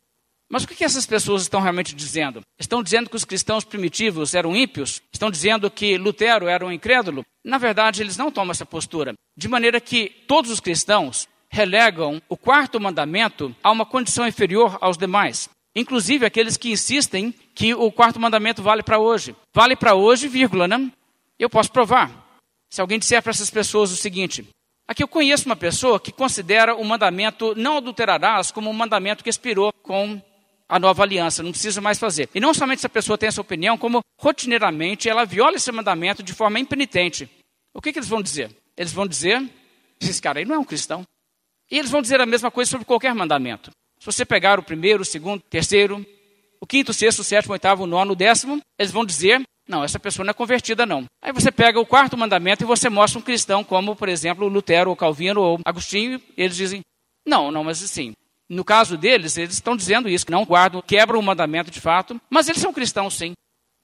Mas o que essas pessoas estão realmente dizendo? Estão dizendo que os cristãos primitivos eram ímpios? Estão dizendo que Lutero era um incrédulo? Na verdade, eles não tomam essa postura. De maneira que todos os cristãos relegam o quarto mandamento a uma condição inferior aos demais. Inclusive aqueles que insistem que o quarto mandamento vale para hoje. Vale para hoje, vírgula, né? Eu posso provar. Se alguém disser para essas pessoas o seguinte: aqui eu conheço uma pessoa que considera o mandamento não adulterarás como um mandamento que expirou com a nova aliança, não precisa mais fazer. E não somente essa pessoa tem essa opinião, como rotineiramente ela viola esse mandamento de forma impenitente. O que, que eles vão dizer? Eles vão dizer: esse cara aí não é um cristão. E eles vão dizer a mesma coisa sobre qualquer mandamento. Se você pegar o primeiro, o segundo, o terceiro, o quinto, o sexto, o sétimo, o oitavo, o nono, o décimo, eles vão dizer, não, essa pessoa não é convertida, não. Aí você pega o quarto mandamento e você mostra um cristão como, por exemplo, Lutero, ou Calvino, ou Agostinho, e eles dizem, não, não, mas assim, no caso deles, eles estão dizendo isso, que não guardam, quebram o mandamento de fato, mas eles são cristãos sim.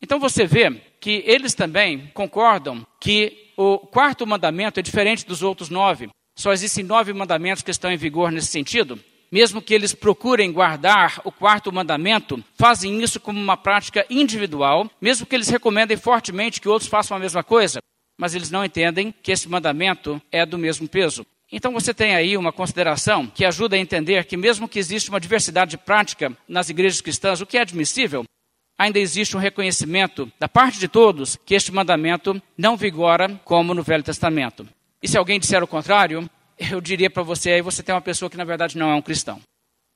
Então você vê que eles também concordam que o quarto mandamento é diferente dos outros nove. Só existem nove mandamentos que estão em vigor nesse sentido. Mesmo que eles procurem guardar o quarto mandamento, fazem isso como uma prática individual, mesmo que eles recomendem fortemente que outros façam a mesma coisa, mas eles não entendem que esse mandamento é do mesmo peso. Então você tem aí uma consideração que ajuda a entender que mesmo que exista uma diversidade de prática nas igrejas cristãs, o que é admissível, ainda existe um reconhecimento da parte de todos que este mandamento não vigora como no Velho Testamento. E se alguém disser o contrário, eu diria para você aí você tem uma pessoa que na verdade não é um cristão.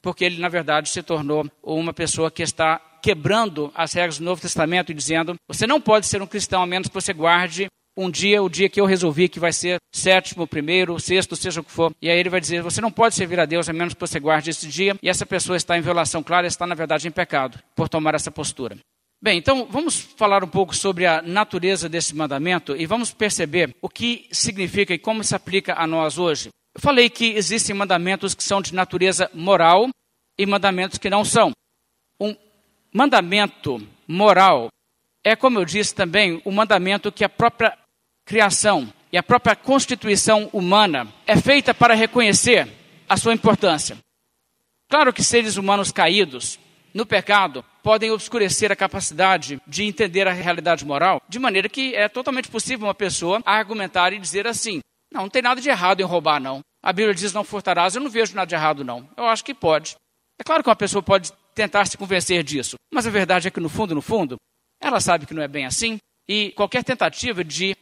Porque ele na verdade se tornou uma pessoa que está quebrando as regras do Novo Testamento e dizendo: você não pode ser um cristão a menos que você guarde um dia, o dia que eu resolvi que vai ser sétimo, primeiro, sexto, seja o que for. E aí ele vai dizer: você não pode servir a Deus a menos que você guarde esse dia. E essa pessoa está em violação clara, está na verdade em pecado por tomar essa postura. Bem, então vamos falar um pouco sobre a natureza desse mandamento e vamos perceber o que significa e como se aplica a nós hoje. Eu falei que existem mandamentos que são de natureza moral e mandamentos que não são. Um mandamento moral é, como eu disse também, o mandamento que a própria criação e a própria constituição humana é feita para reconhecer a sua importância. Claro que seres humanos caídos no pecado podem obscurecer a capacidade de entender a realidade moral, de maneira que é totalmente possível uma pessoa argumentar e dizer assim: não, não tem nada de errado em roubar, não. A Bíblia diz não furtarás, eu não vejo nada de errado, não. Eu acho que pode. É claro que uma pessoa pode tentar se convencer disso, mas a verdade é que no fundo, no fundo, ela sabe que não é bem assim e qualquer tentativa de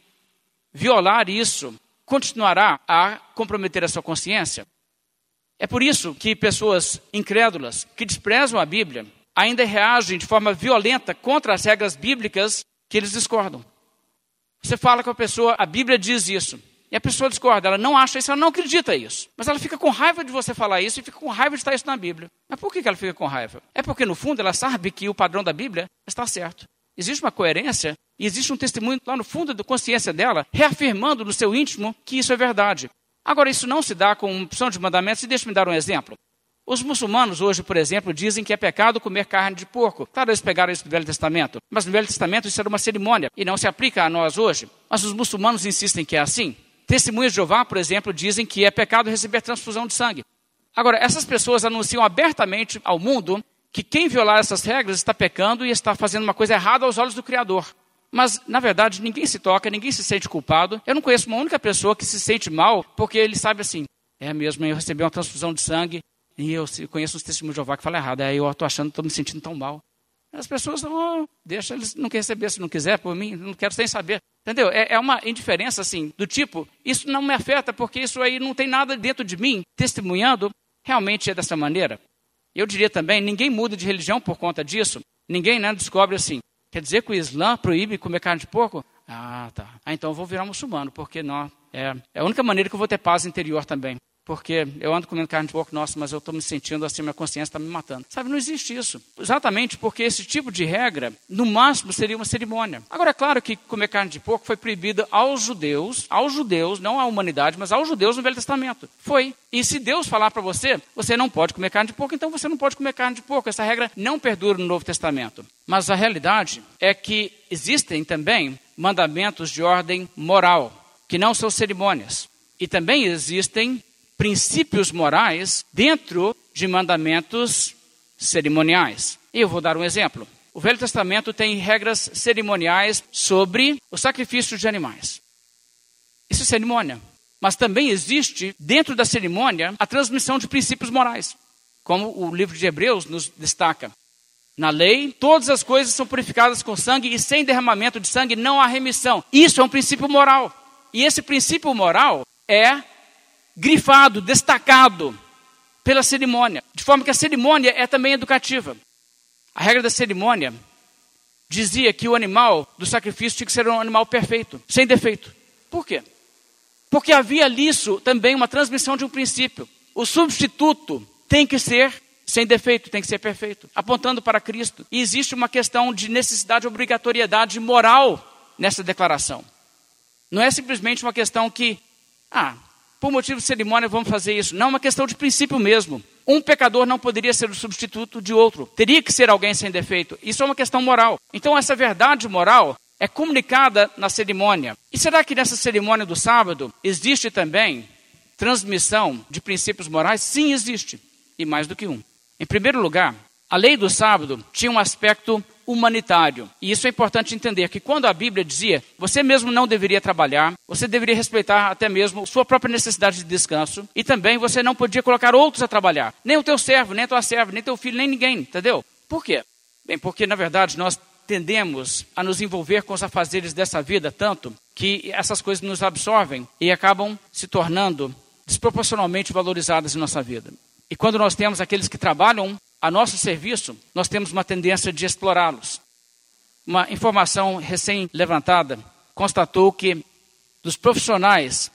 violar isso continuará a comprometer a sua consciência. É por isso que pessoas incrédulas que desprezam a Bíblia ainda reagem de forma violenta contra as regras bíblicas que eles discordam. Você fala com a pessoa, a Bíblia diz isso. E a pessoa discorda, ela não acha isso, ela não acredita isso. Mas ela fica com raiva de você falar isso e fica com raiva de estar isso na Bíblia. Mas por que ela fica com raiva? É porque, no fundo, ela sabe que o padrão da Bíblia está certo. Existe uma coerência e existe um testemunho lá no fundo da consciência dela, reafirmando no seu íntimo que isso é verdade. Agora, isso não se dá com opção de mandamentos, e deixe-me dar um exemplo. Os muçulmanos hoje, por exemplo, dizem que é pecado comer carne de porco. Claro, eles pegaram isso do Velho Testamento, mas no Velho Testamento isso era uma cerimônia e não se aplica a nós hoje. Mas os muçulmanos insistem que é assim. Testemunhas de Jeová, por exemplo, dizem que é pecado receber transfusão de sangue. Agora, essas pessoas anunciam abertamente ao mundo que quem violar essas regras está pecando e está fazendo uma coisa errada aos olhos do Criador. Mas, na verdade, ninguém se toca, ninguém se sente culpado. Eu não conheço uma única pessoa que se sente mal porque ele sabe assim: é mesmo, eu recebi uma transfusão de sangue e eu conheço uns testemunhos de Jeová que falam errado. Aí eu estou achando, estou me sentindo tão mal. As pessoas oh, deixa eles não querem receber se não quiser, por mim, não quero sem saber. Entendeu? É, é, uma indiferença assim, do tipo, isso não me afeta porque isso aí não tem nada dentro de mim testemunhando, realmente é dessa maneira. Eu diria também, ninguém muda de religião por conta disso. Ninguém né, descobre assim. Quer dizer que o Islã proíbe comer carne de porco? Ah, tá. Ah, então eu vou virar muçulmano, porque não, é, é a única maneira que eu vou ter paz interior também porque eu ando comendo carne de porco, nossa, mas eu estou me sentindo assim, minha consciência está me matando. Sabe, não existe isso. Exatamente porque esse tipo de regra, no máximo, seria uma cerimônia. Agora, é claro que comer carne de porco foi proibido aos judeus, aos judeus, não à humanidade, mas aos judeus no Velho Testamento. Foi. E se Deus falar para você, você não pode comer carne de porco, então você não pode comer carne de porco. Essa regra não perdura no Novo Testamento. Mas a realidade é que existem também mandamentos de ordem moral, que não são cerimônias. E também existem princípios morais dentro de mandamentos cerimoniais. Eu vou dar um exemplo. O Velho Testamento tem regras cerimoniais sobre o sacrifício de animais. Isso é cerimônia. Mas também existe, dentro da cerimônia, a transmissão de princípios morais, como o livro de Hebreus nos destaca. Na lei, todas as coisas são purificadas com sangue e sem derramamento de sangue não há remissão. Isso é um princípio moral. E esse princípio moral é grifado, destacado pela cerimônia, de forma que a cerimônia é também educativa. A regra da cerimônia dizia que o animal do sacrifício tinha que ser um animal perfeito, sem defeito. Por quê? Porque havia nisso também uma transmissão de um princípio. O substituto tem que ser sem defeito, tem que ser perfeito, apontando para Cristo. E existe uma questão de necessidade, obrigatoriedade moral nessa declaração. Não é simplesmente uma questão que, ah, por motivo de cerimônia, vamos fazer isso. Não, é uma questão de princípio mesmo. Um pecador não poderia ser o substituto de outro. Teria que ser alguém sem defeito. Isso é uma questão moral. Então, essa verdade moral é comunicada na cerimônia. E será que nessa cerimônia do sábado existe também transmissão de princípios morais? Sim, existe. E mais do que um. Em primeiro lugar, a lei do sábado tinha um aspecto humanitário. E isso é importante entender que quando a Bíblia dizia, você mesmo não deveria trabalhar, você deveria respeitar até mesmo sua própria necessidade de descanso, e também você não podia colocar outros a trabalhar, nem o teu servo, nem a tua serva, nem teu filho, nem ninguém, entendeu? Por quê? Bem, porque na verdade nós tendemos a nos envolver com os afazeres dessa vida tanto que essas coisas nos absorvem e acabam se tornando desproporcionalmente valorizadas em nossa vida. E quando nós temos aqueles que trabalham a nosso serviço, nós temos uma tendência de explorá-los. Uma informação recém-levantada constatou que dos profissionais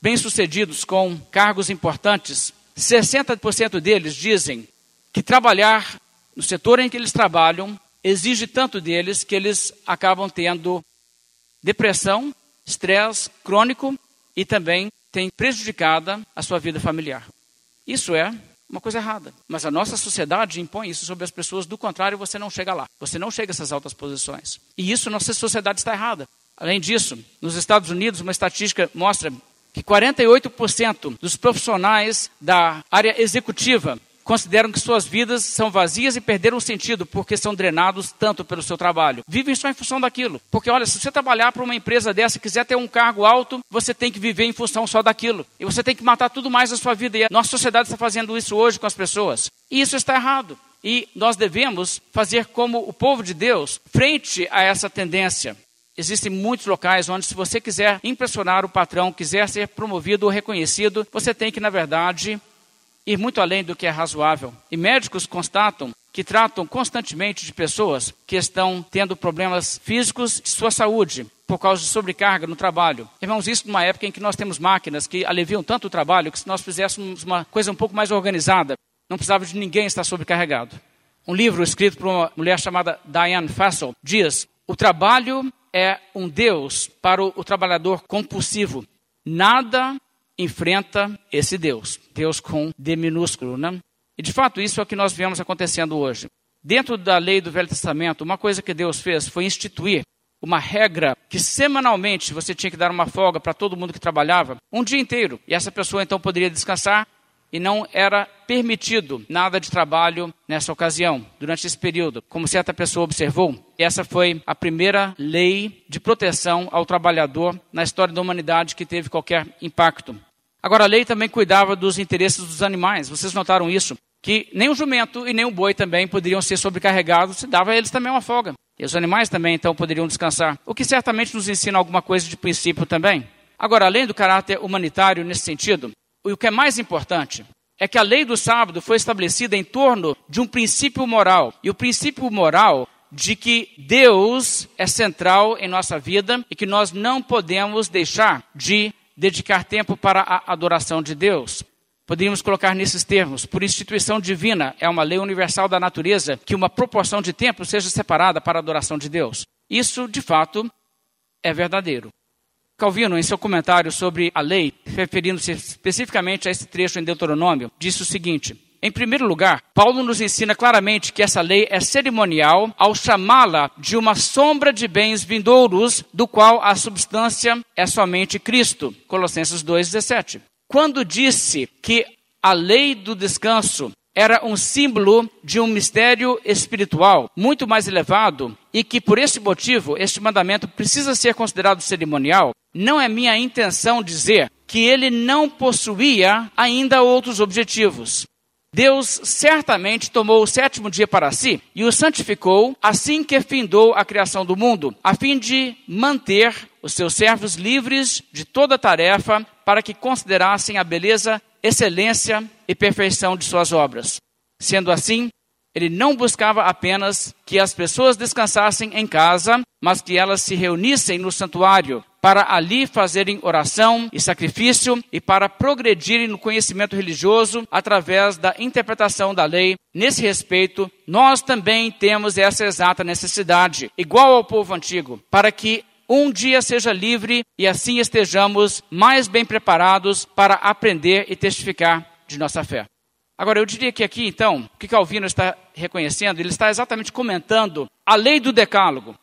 bem-sucedidos com cargos importantes, 60% deles dizem que trabalhar no setor em que eles trabalham exige tanto deles que eles acabam tendo depressão, estresse crônico e também tem prejudicada a sua vida familiar. Isso é uma coisa errada. Mas a nossa sociedade impõe isso sobre as pessoas, do contrário, você não chega lá. Você não chega a essas altas posições. E isso, nossa sociedade está errada. Além disso, nos Estados Unidos, uma estatística mostra que 48% dos profissionais da área executiva consideram que suas vidas são vazias e perderam o sentido porque são drenados tanto pelo seu trabalho. Vivem só em função daquilo. Porque, olha, se você trabalhar para uma empresa dessa e quiser ter um cargo alto, você tem que viver em função só daquilo. E você tem que matar tudo mais na sua vida. E a nossa sociedade está fazendo isso hoje com as pessoas. E isso está errado. E nós devemos fazer como o povo de Deus frente a essa tendência. Existem muitos locais onde, se você quiser impressionar o patrão, quiser ser promovido ou reconhecido, você tem que, na verdade, ir muito além do que é razoável. E médicos constatam que tratam constantemente de pessoas que estão tendo problemas físicos de sua saúde por causa de sobrecarga no trabalho. Irmãos, isso numa época em que nós temos máquinas que aliviam tanto o trabalho que se nós fizéssemos uma coisa um pouco mais organizada, não precisava de ninguém estar sobrecarregado. Um livro escrito por uma mulher chamada Diane Fassel diz: o trabalho é um Deus para o, o trabalhador compulsivo. Nada enfrenta esse Deus, Deus com D minúsculo, né? E de fato isso é o que nós vemos acontecendo hoje. Dentro da lei do Velho Testamento, uma coisa que Deus fez foi instituir uma regra que semanalmente você tinha que dar uma folga para todo mundo que trabalhava, um dia inteiro. E essa pessoa então poderia descansar e não era permitido nada de trabalho nessa ocasião, durante esse período. Como certa pessoa observou, essa foi a primeira lei de proteção ao trabalhador na história da humanidade que teve qualquer impacto. Agora, a lei também cuidava dos interesses dos animais. Vocês notaram isso? Que nem o jumento e nem o boi também poderiam ser sobrecarregados, se dava a eles também uma folga. E os animais também então poderiam descansar. O que certamente nos ensina alguma coisa de princípio também. Agora, além do caráter humanitário nesse sentido, o que é mais importante é que a lei do sábado foi estabelecida em torno de um princípio moral. E o princípio moral de que Deus é central em nossa vida e que nós não podemos deixar de dedicar tempo para a adoração de Deus. Poderíamos colocar nesses termos, por instituição divina, é uma lei universal da natureza que uma proporção de tempo seja separada para a adoração de Deus. Isso, de fato, é verdadeiro. Calvino, em seu comentário sobre a lei, referindo-se especificamente a esse trecho em Deuteronômio, disse o seguinte: em primeiro lugar, Paulo nos ensina claramente que essa lei é cerimonial ao chamá-la de uma sombra de bens vindouros, do qual a substância é somente Cristo. Colossenses 2,17. Quando disse que a lei do descanso era um símbolo de um mistério espiritual muito mais elevado e que por esse motivo este mandamento precisa ser considerado cerimonial, não é minha intenção dizer que ele não possuía ainda outros objetivos. Deus certamente tomou o sétimo dia para si e o santificou assim que findou a criação do mundo, a fim de manter os seus servos livres de toda tarefa para que considerassem a beleza, excelência e perfeição de suas obras. Sendo assim, ele não buscava apenas que as pessoas descansassem em casa, mas que elas se reunissem no santuário para ali fazerem oração e sacrifício e para progredirem no conhecimento religioso através da interpretação da lei. Nesse respeito, nós também temos essa exata necessidade, igual ao povo antigo, para que um dia seja livre e assim estejamos mais bem preparados para aprender e testificar de nossa fé. Agora, eu diria que aqui, então, o que Calvino está reconhecendo, ele está exatamente comentando a lei do decálogo.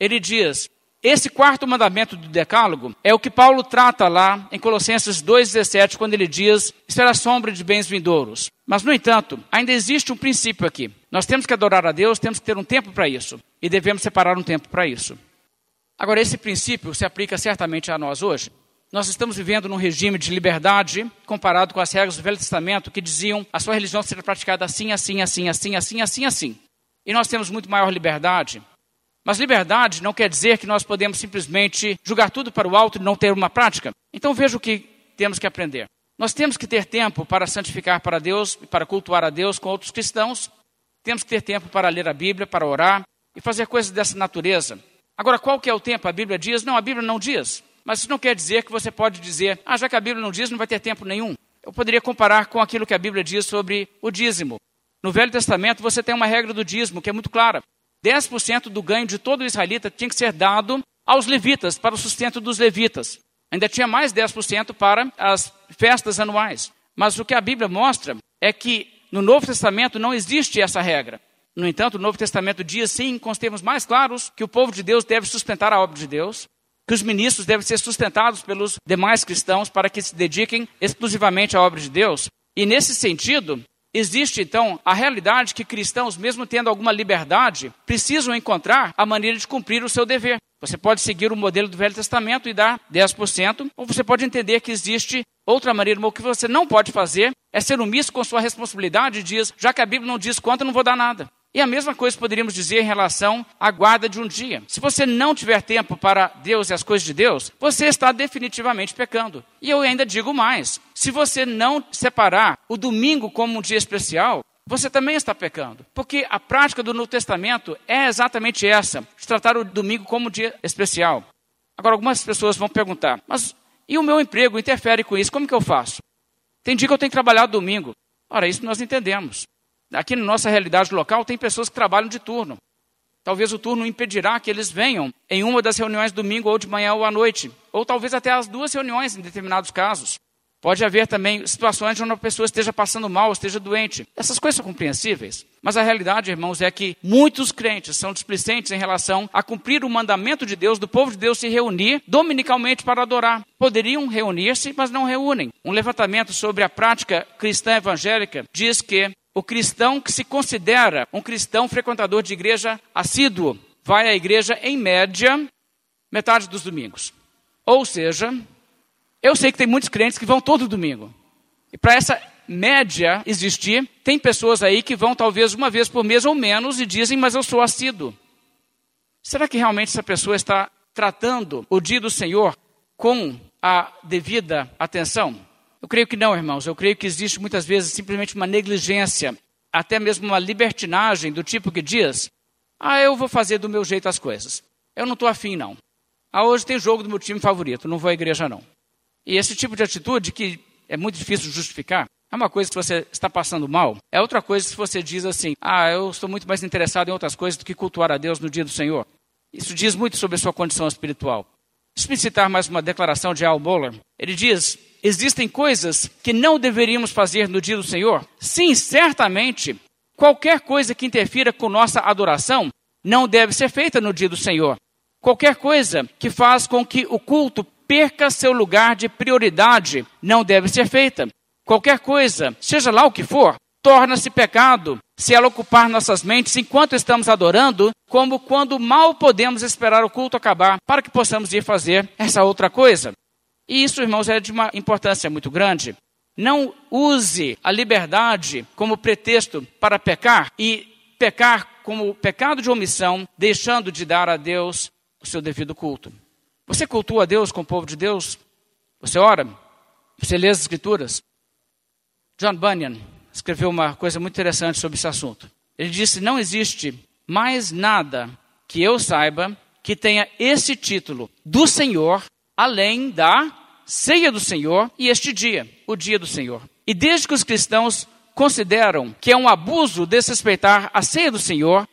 Ele diz: esse quarto mandamento do decálogo é o que Paulo trata lá em Colossenses 2,17, quando ele diz: espera a sombra de bens vindouros. Mas, no entanto, ainda existe um princípio aqui. Nós temos que adorar a Deus, temos que ter um tempo para isso. E devemos separar um tempo para isso. Agora, esse princípio se aplica certamente a nós hoje. Nós estamos vivendo num regime de liberdade comparado com as regras do Velho Testamento que diziam a sua religião ser praticada assim, assim, assim, assim, assim, assim, assim. E nós temos muito maior liberdade. Mas liberdade não quer dizer que nós podemos simplesmente jogar tudo para o alto e não ter uma prática. Então veja o que temos que aprender. Nós temos que ter tempo para santificar para Deus e para cultuar a Deus com outros cristãos. Temos que ter tempo para ler a Bíblia, para orar e fazer coisas dessa natureza. Agora, qual que é o tempo? A Bíblia diz? Não, a Bíblia não diz. Mas isso não quer dizer que você pode dizer, ah, já que a Bíblia não diz, não vai ter tempo nenhum. Eu poderia comparar com aquilo que a Bíblia diz sobre o dízimo. No Velho Testamento você tem uma regra do dízimo que é muito clara. 10% do ganho de todo o israelita tinha que ser dado aos levitas, para o sustento dos levitas. Ainda tinha mais 10% para as festas anuais. Mas o que a Bíblia mostra é que no Novo Testamento não existe essa regra. No entanto, o Novo Testamento diz sim, com os termos mais claros, que o povo de Deus deve sustentar a obra de Deus, que os ministros devem ser sustentados pelos demais cristãos para que se dediquem exclusivamente à obra de Deus. E nesse sentido, existe então a realidade que cristãos, mesmo tendo alguma liberdade, precisam encontrar a maneira de cumprir o seu dever. Você pode seguir o modelo do Velho Testamento e dar 10%, ou você pode entender que existe outra maneira, mas o que você não pode fazer é ser omisso com sua responsabilidade e diz, já que a Bíblia não diz quanto, eu não vou dar nada. E a mesma coisa poderíamos dizer em relação à guarda de um dia. Se você não tiver tempo para Deus e as coisas de Deus, você está definitivamente pecando. E eu ainda digo mais: se você não separar o domingo como um dia especial, você também está pecando. Porque a prática do Novo Testamento é exatamente essa, de tratar o domingo como um dia especial. Agora, algumas pessoas vão perguntar, mas e o meu emprego interfere com isso? Como que eu faço? Tem dia que eu tenho que trabalhar domingo. Ora, isso nós entendemos. Aqui na nossa realidade local, tem pessoas que trabalham de turno. Talvez o turno impedirá que eles venham em uma das reuniões domingo ou de manhã ou à noite, ou talvez até as duas reuniões em determinados casos. Pode haver também situações onde uma pessoa esteja passando mal, esteja doente. Essas coisas são compreensíveis. Mas a realidade, irmãos, é que muitos crentes são displicentes em relação a cumprir o mandamento de Deus, do povo de Deus se reunir dominicalmente para adorar. Poderiam reunir-se, mas não reúnem. Um levantamento sobre a prática cristã evangélica diz que o cristão que se considera um cristão frequentador de igreja assíduo vai à igreja em média metade dos domingos. Ou seja, eu sei que tem muitos crentes que vão todo domingo. E para essa média existir, tem pessoas aí que vão talvez uma vez por mês ou menos e dizem, mas eu sou assíduo. Será que realmente essa pessoa está tratando o dia do Senhor com a devida atenção? Eu creio que não, irmãos. Eu creio que existe muitas vezes simplesmente uma negligência, até mesmo uma libertinagem do tipo que diz: ah, eu vou fazer do meu jeito as coisas. Eu não estou afim, não. Ah, hoje tem jogo do meu time favorito, não vou à igreja, não. E esse tipo de atitude, que é muito difícil justificar, é uma coisa que você está passando mal. É outra coisa se você diz assim: ah, eu estou muito mais interessado em outras coisas do que cultuar a Deus no dia do Senhor. Isso diz muito sobre a sua condição espiritual. Deixa eu citar mais uma declaração de Al Mohler. Ele diz: Existem coisas que não deveríamos fazer no dia do Senhor? Sim, certamente. Qualquer coisa que interfira com nossa adoração não deve ser feita no dia do Senhor. Qualquer coisa que faz com que o culto perca seu lugar de prioridade não deve ser feita. Qualquer coisa, seja lá o que for, torna-se pecado se ela ocupar nossas mentes enquanto estamos adorando, como quando mal podemos esperar o culto acabar para que possamos ir fazer essa outra coisa. E isso, irmãos, é de uma importância muito grande. Não use a liberdade como pretexto para pecar e pecar como pecado de omissão, deixando de dar a Deus o seu devido culto. Você cultua a Deus com o povo de Deus? Você ora? Você lê as Escrituras? John Bunyan escreveu uma coisa muito interessante sobre esse assunto. Ele disse: Não existe mais nada que eu saiba que tenha esse título do Senhor além da ceia do Senhor e este dia, o dia do Senhor. E desde que os cristãos consideram que é um abuso desrespeitar a ceia do Senhor,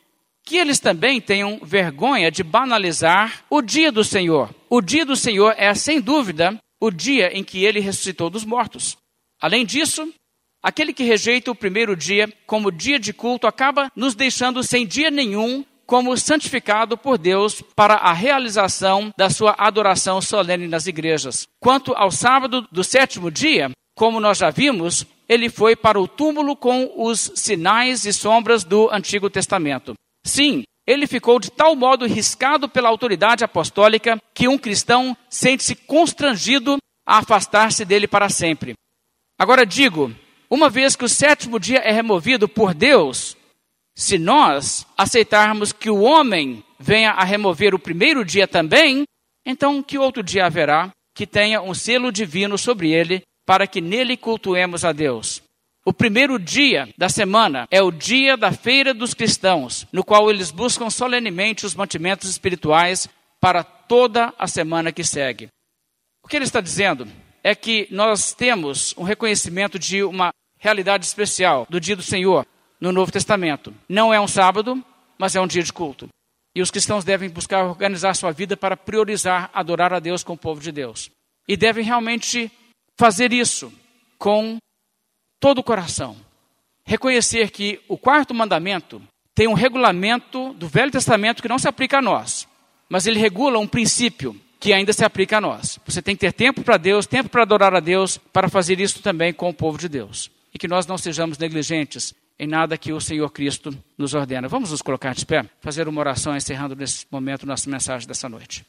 que eles também tenham vergonha de banalizar o dia do Senhor. O dia do Senhor é, sem dúvida, o dia em que ele ressuscitou dos mortos. Além disso, aquele que rejeita o primeiro dia como dia de culto acaba nos deixando sem dia nenhum como santificado por Deus para a realização da sua adoração solene nas igrejas. Quanto ao sábado do sétimo dia, como nós já vimos, ele foi para o túmulo com os sinais e sombras do Antigo Testamento. Sim, ele ficou de tal modo riscado pela autoridade apostólica que um cristão sente-se constrangido a afastar-se dele para sempre. Agora digo, uma vez que o sétimo dia é removido por Deus, se nós aceitarmos que o homem venha a remover o primeiro dia também, então que outro dia haverá que tenha um selo divino sobre ele, para que nele cultuemos a Deus? O primeiro dia da semana é o dia da feira dos cristãos, no qual eles buscam solenemente os mantimentos espirituais para toda a semana que segue. O que ele está dizendo é que nós temos um reconhecimento de uma realidade especial do dia do Senhor, no Novo Testamento. Não é um sábado, mas é um dia de culto. E os cristãos devem buscar organizar sua vida para priorizar adorar a Deus com o povo de Deus. E devem realmente fazer isso com todo o coração, reconhecer que o quarto mandamento tem um regulamento do Velho Testamento que não se aplica a nós, mas ele regula um princípio que ainda se aplica a nós. Você tem que ter tempo para Deus, tempo para adorar a Deus, para fazer isso também com o povo de Deus. E que nós não sejamos negligentes em nada que o Senhor Cristo nos ordena. Vamos nos colocar de pé, fazer uma oração encerrando nesse momento nossa mensagem dessa noite.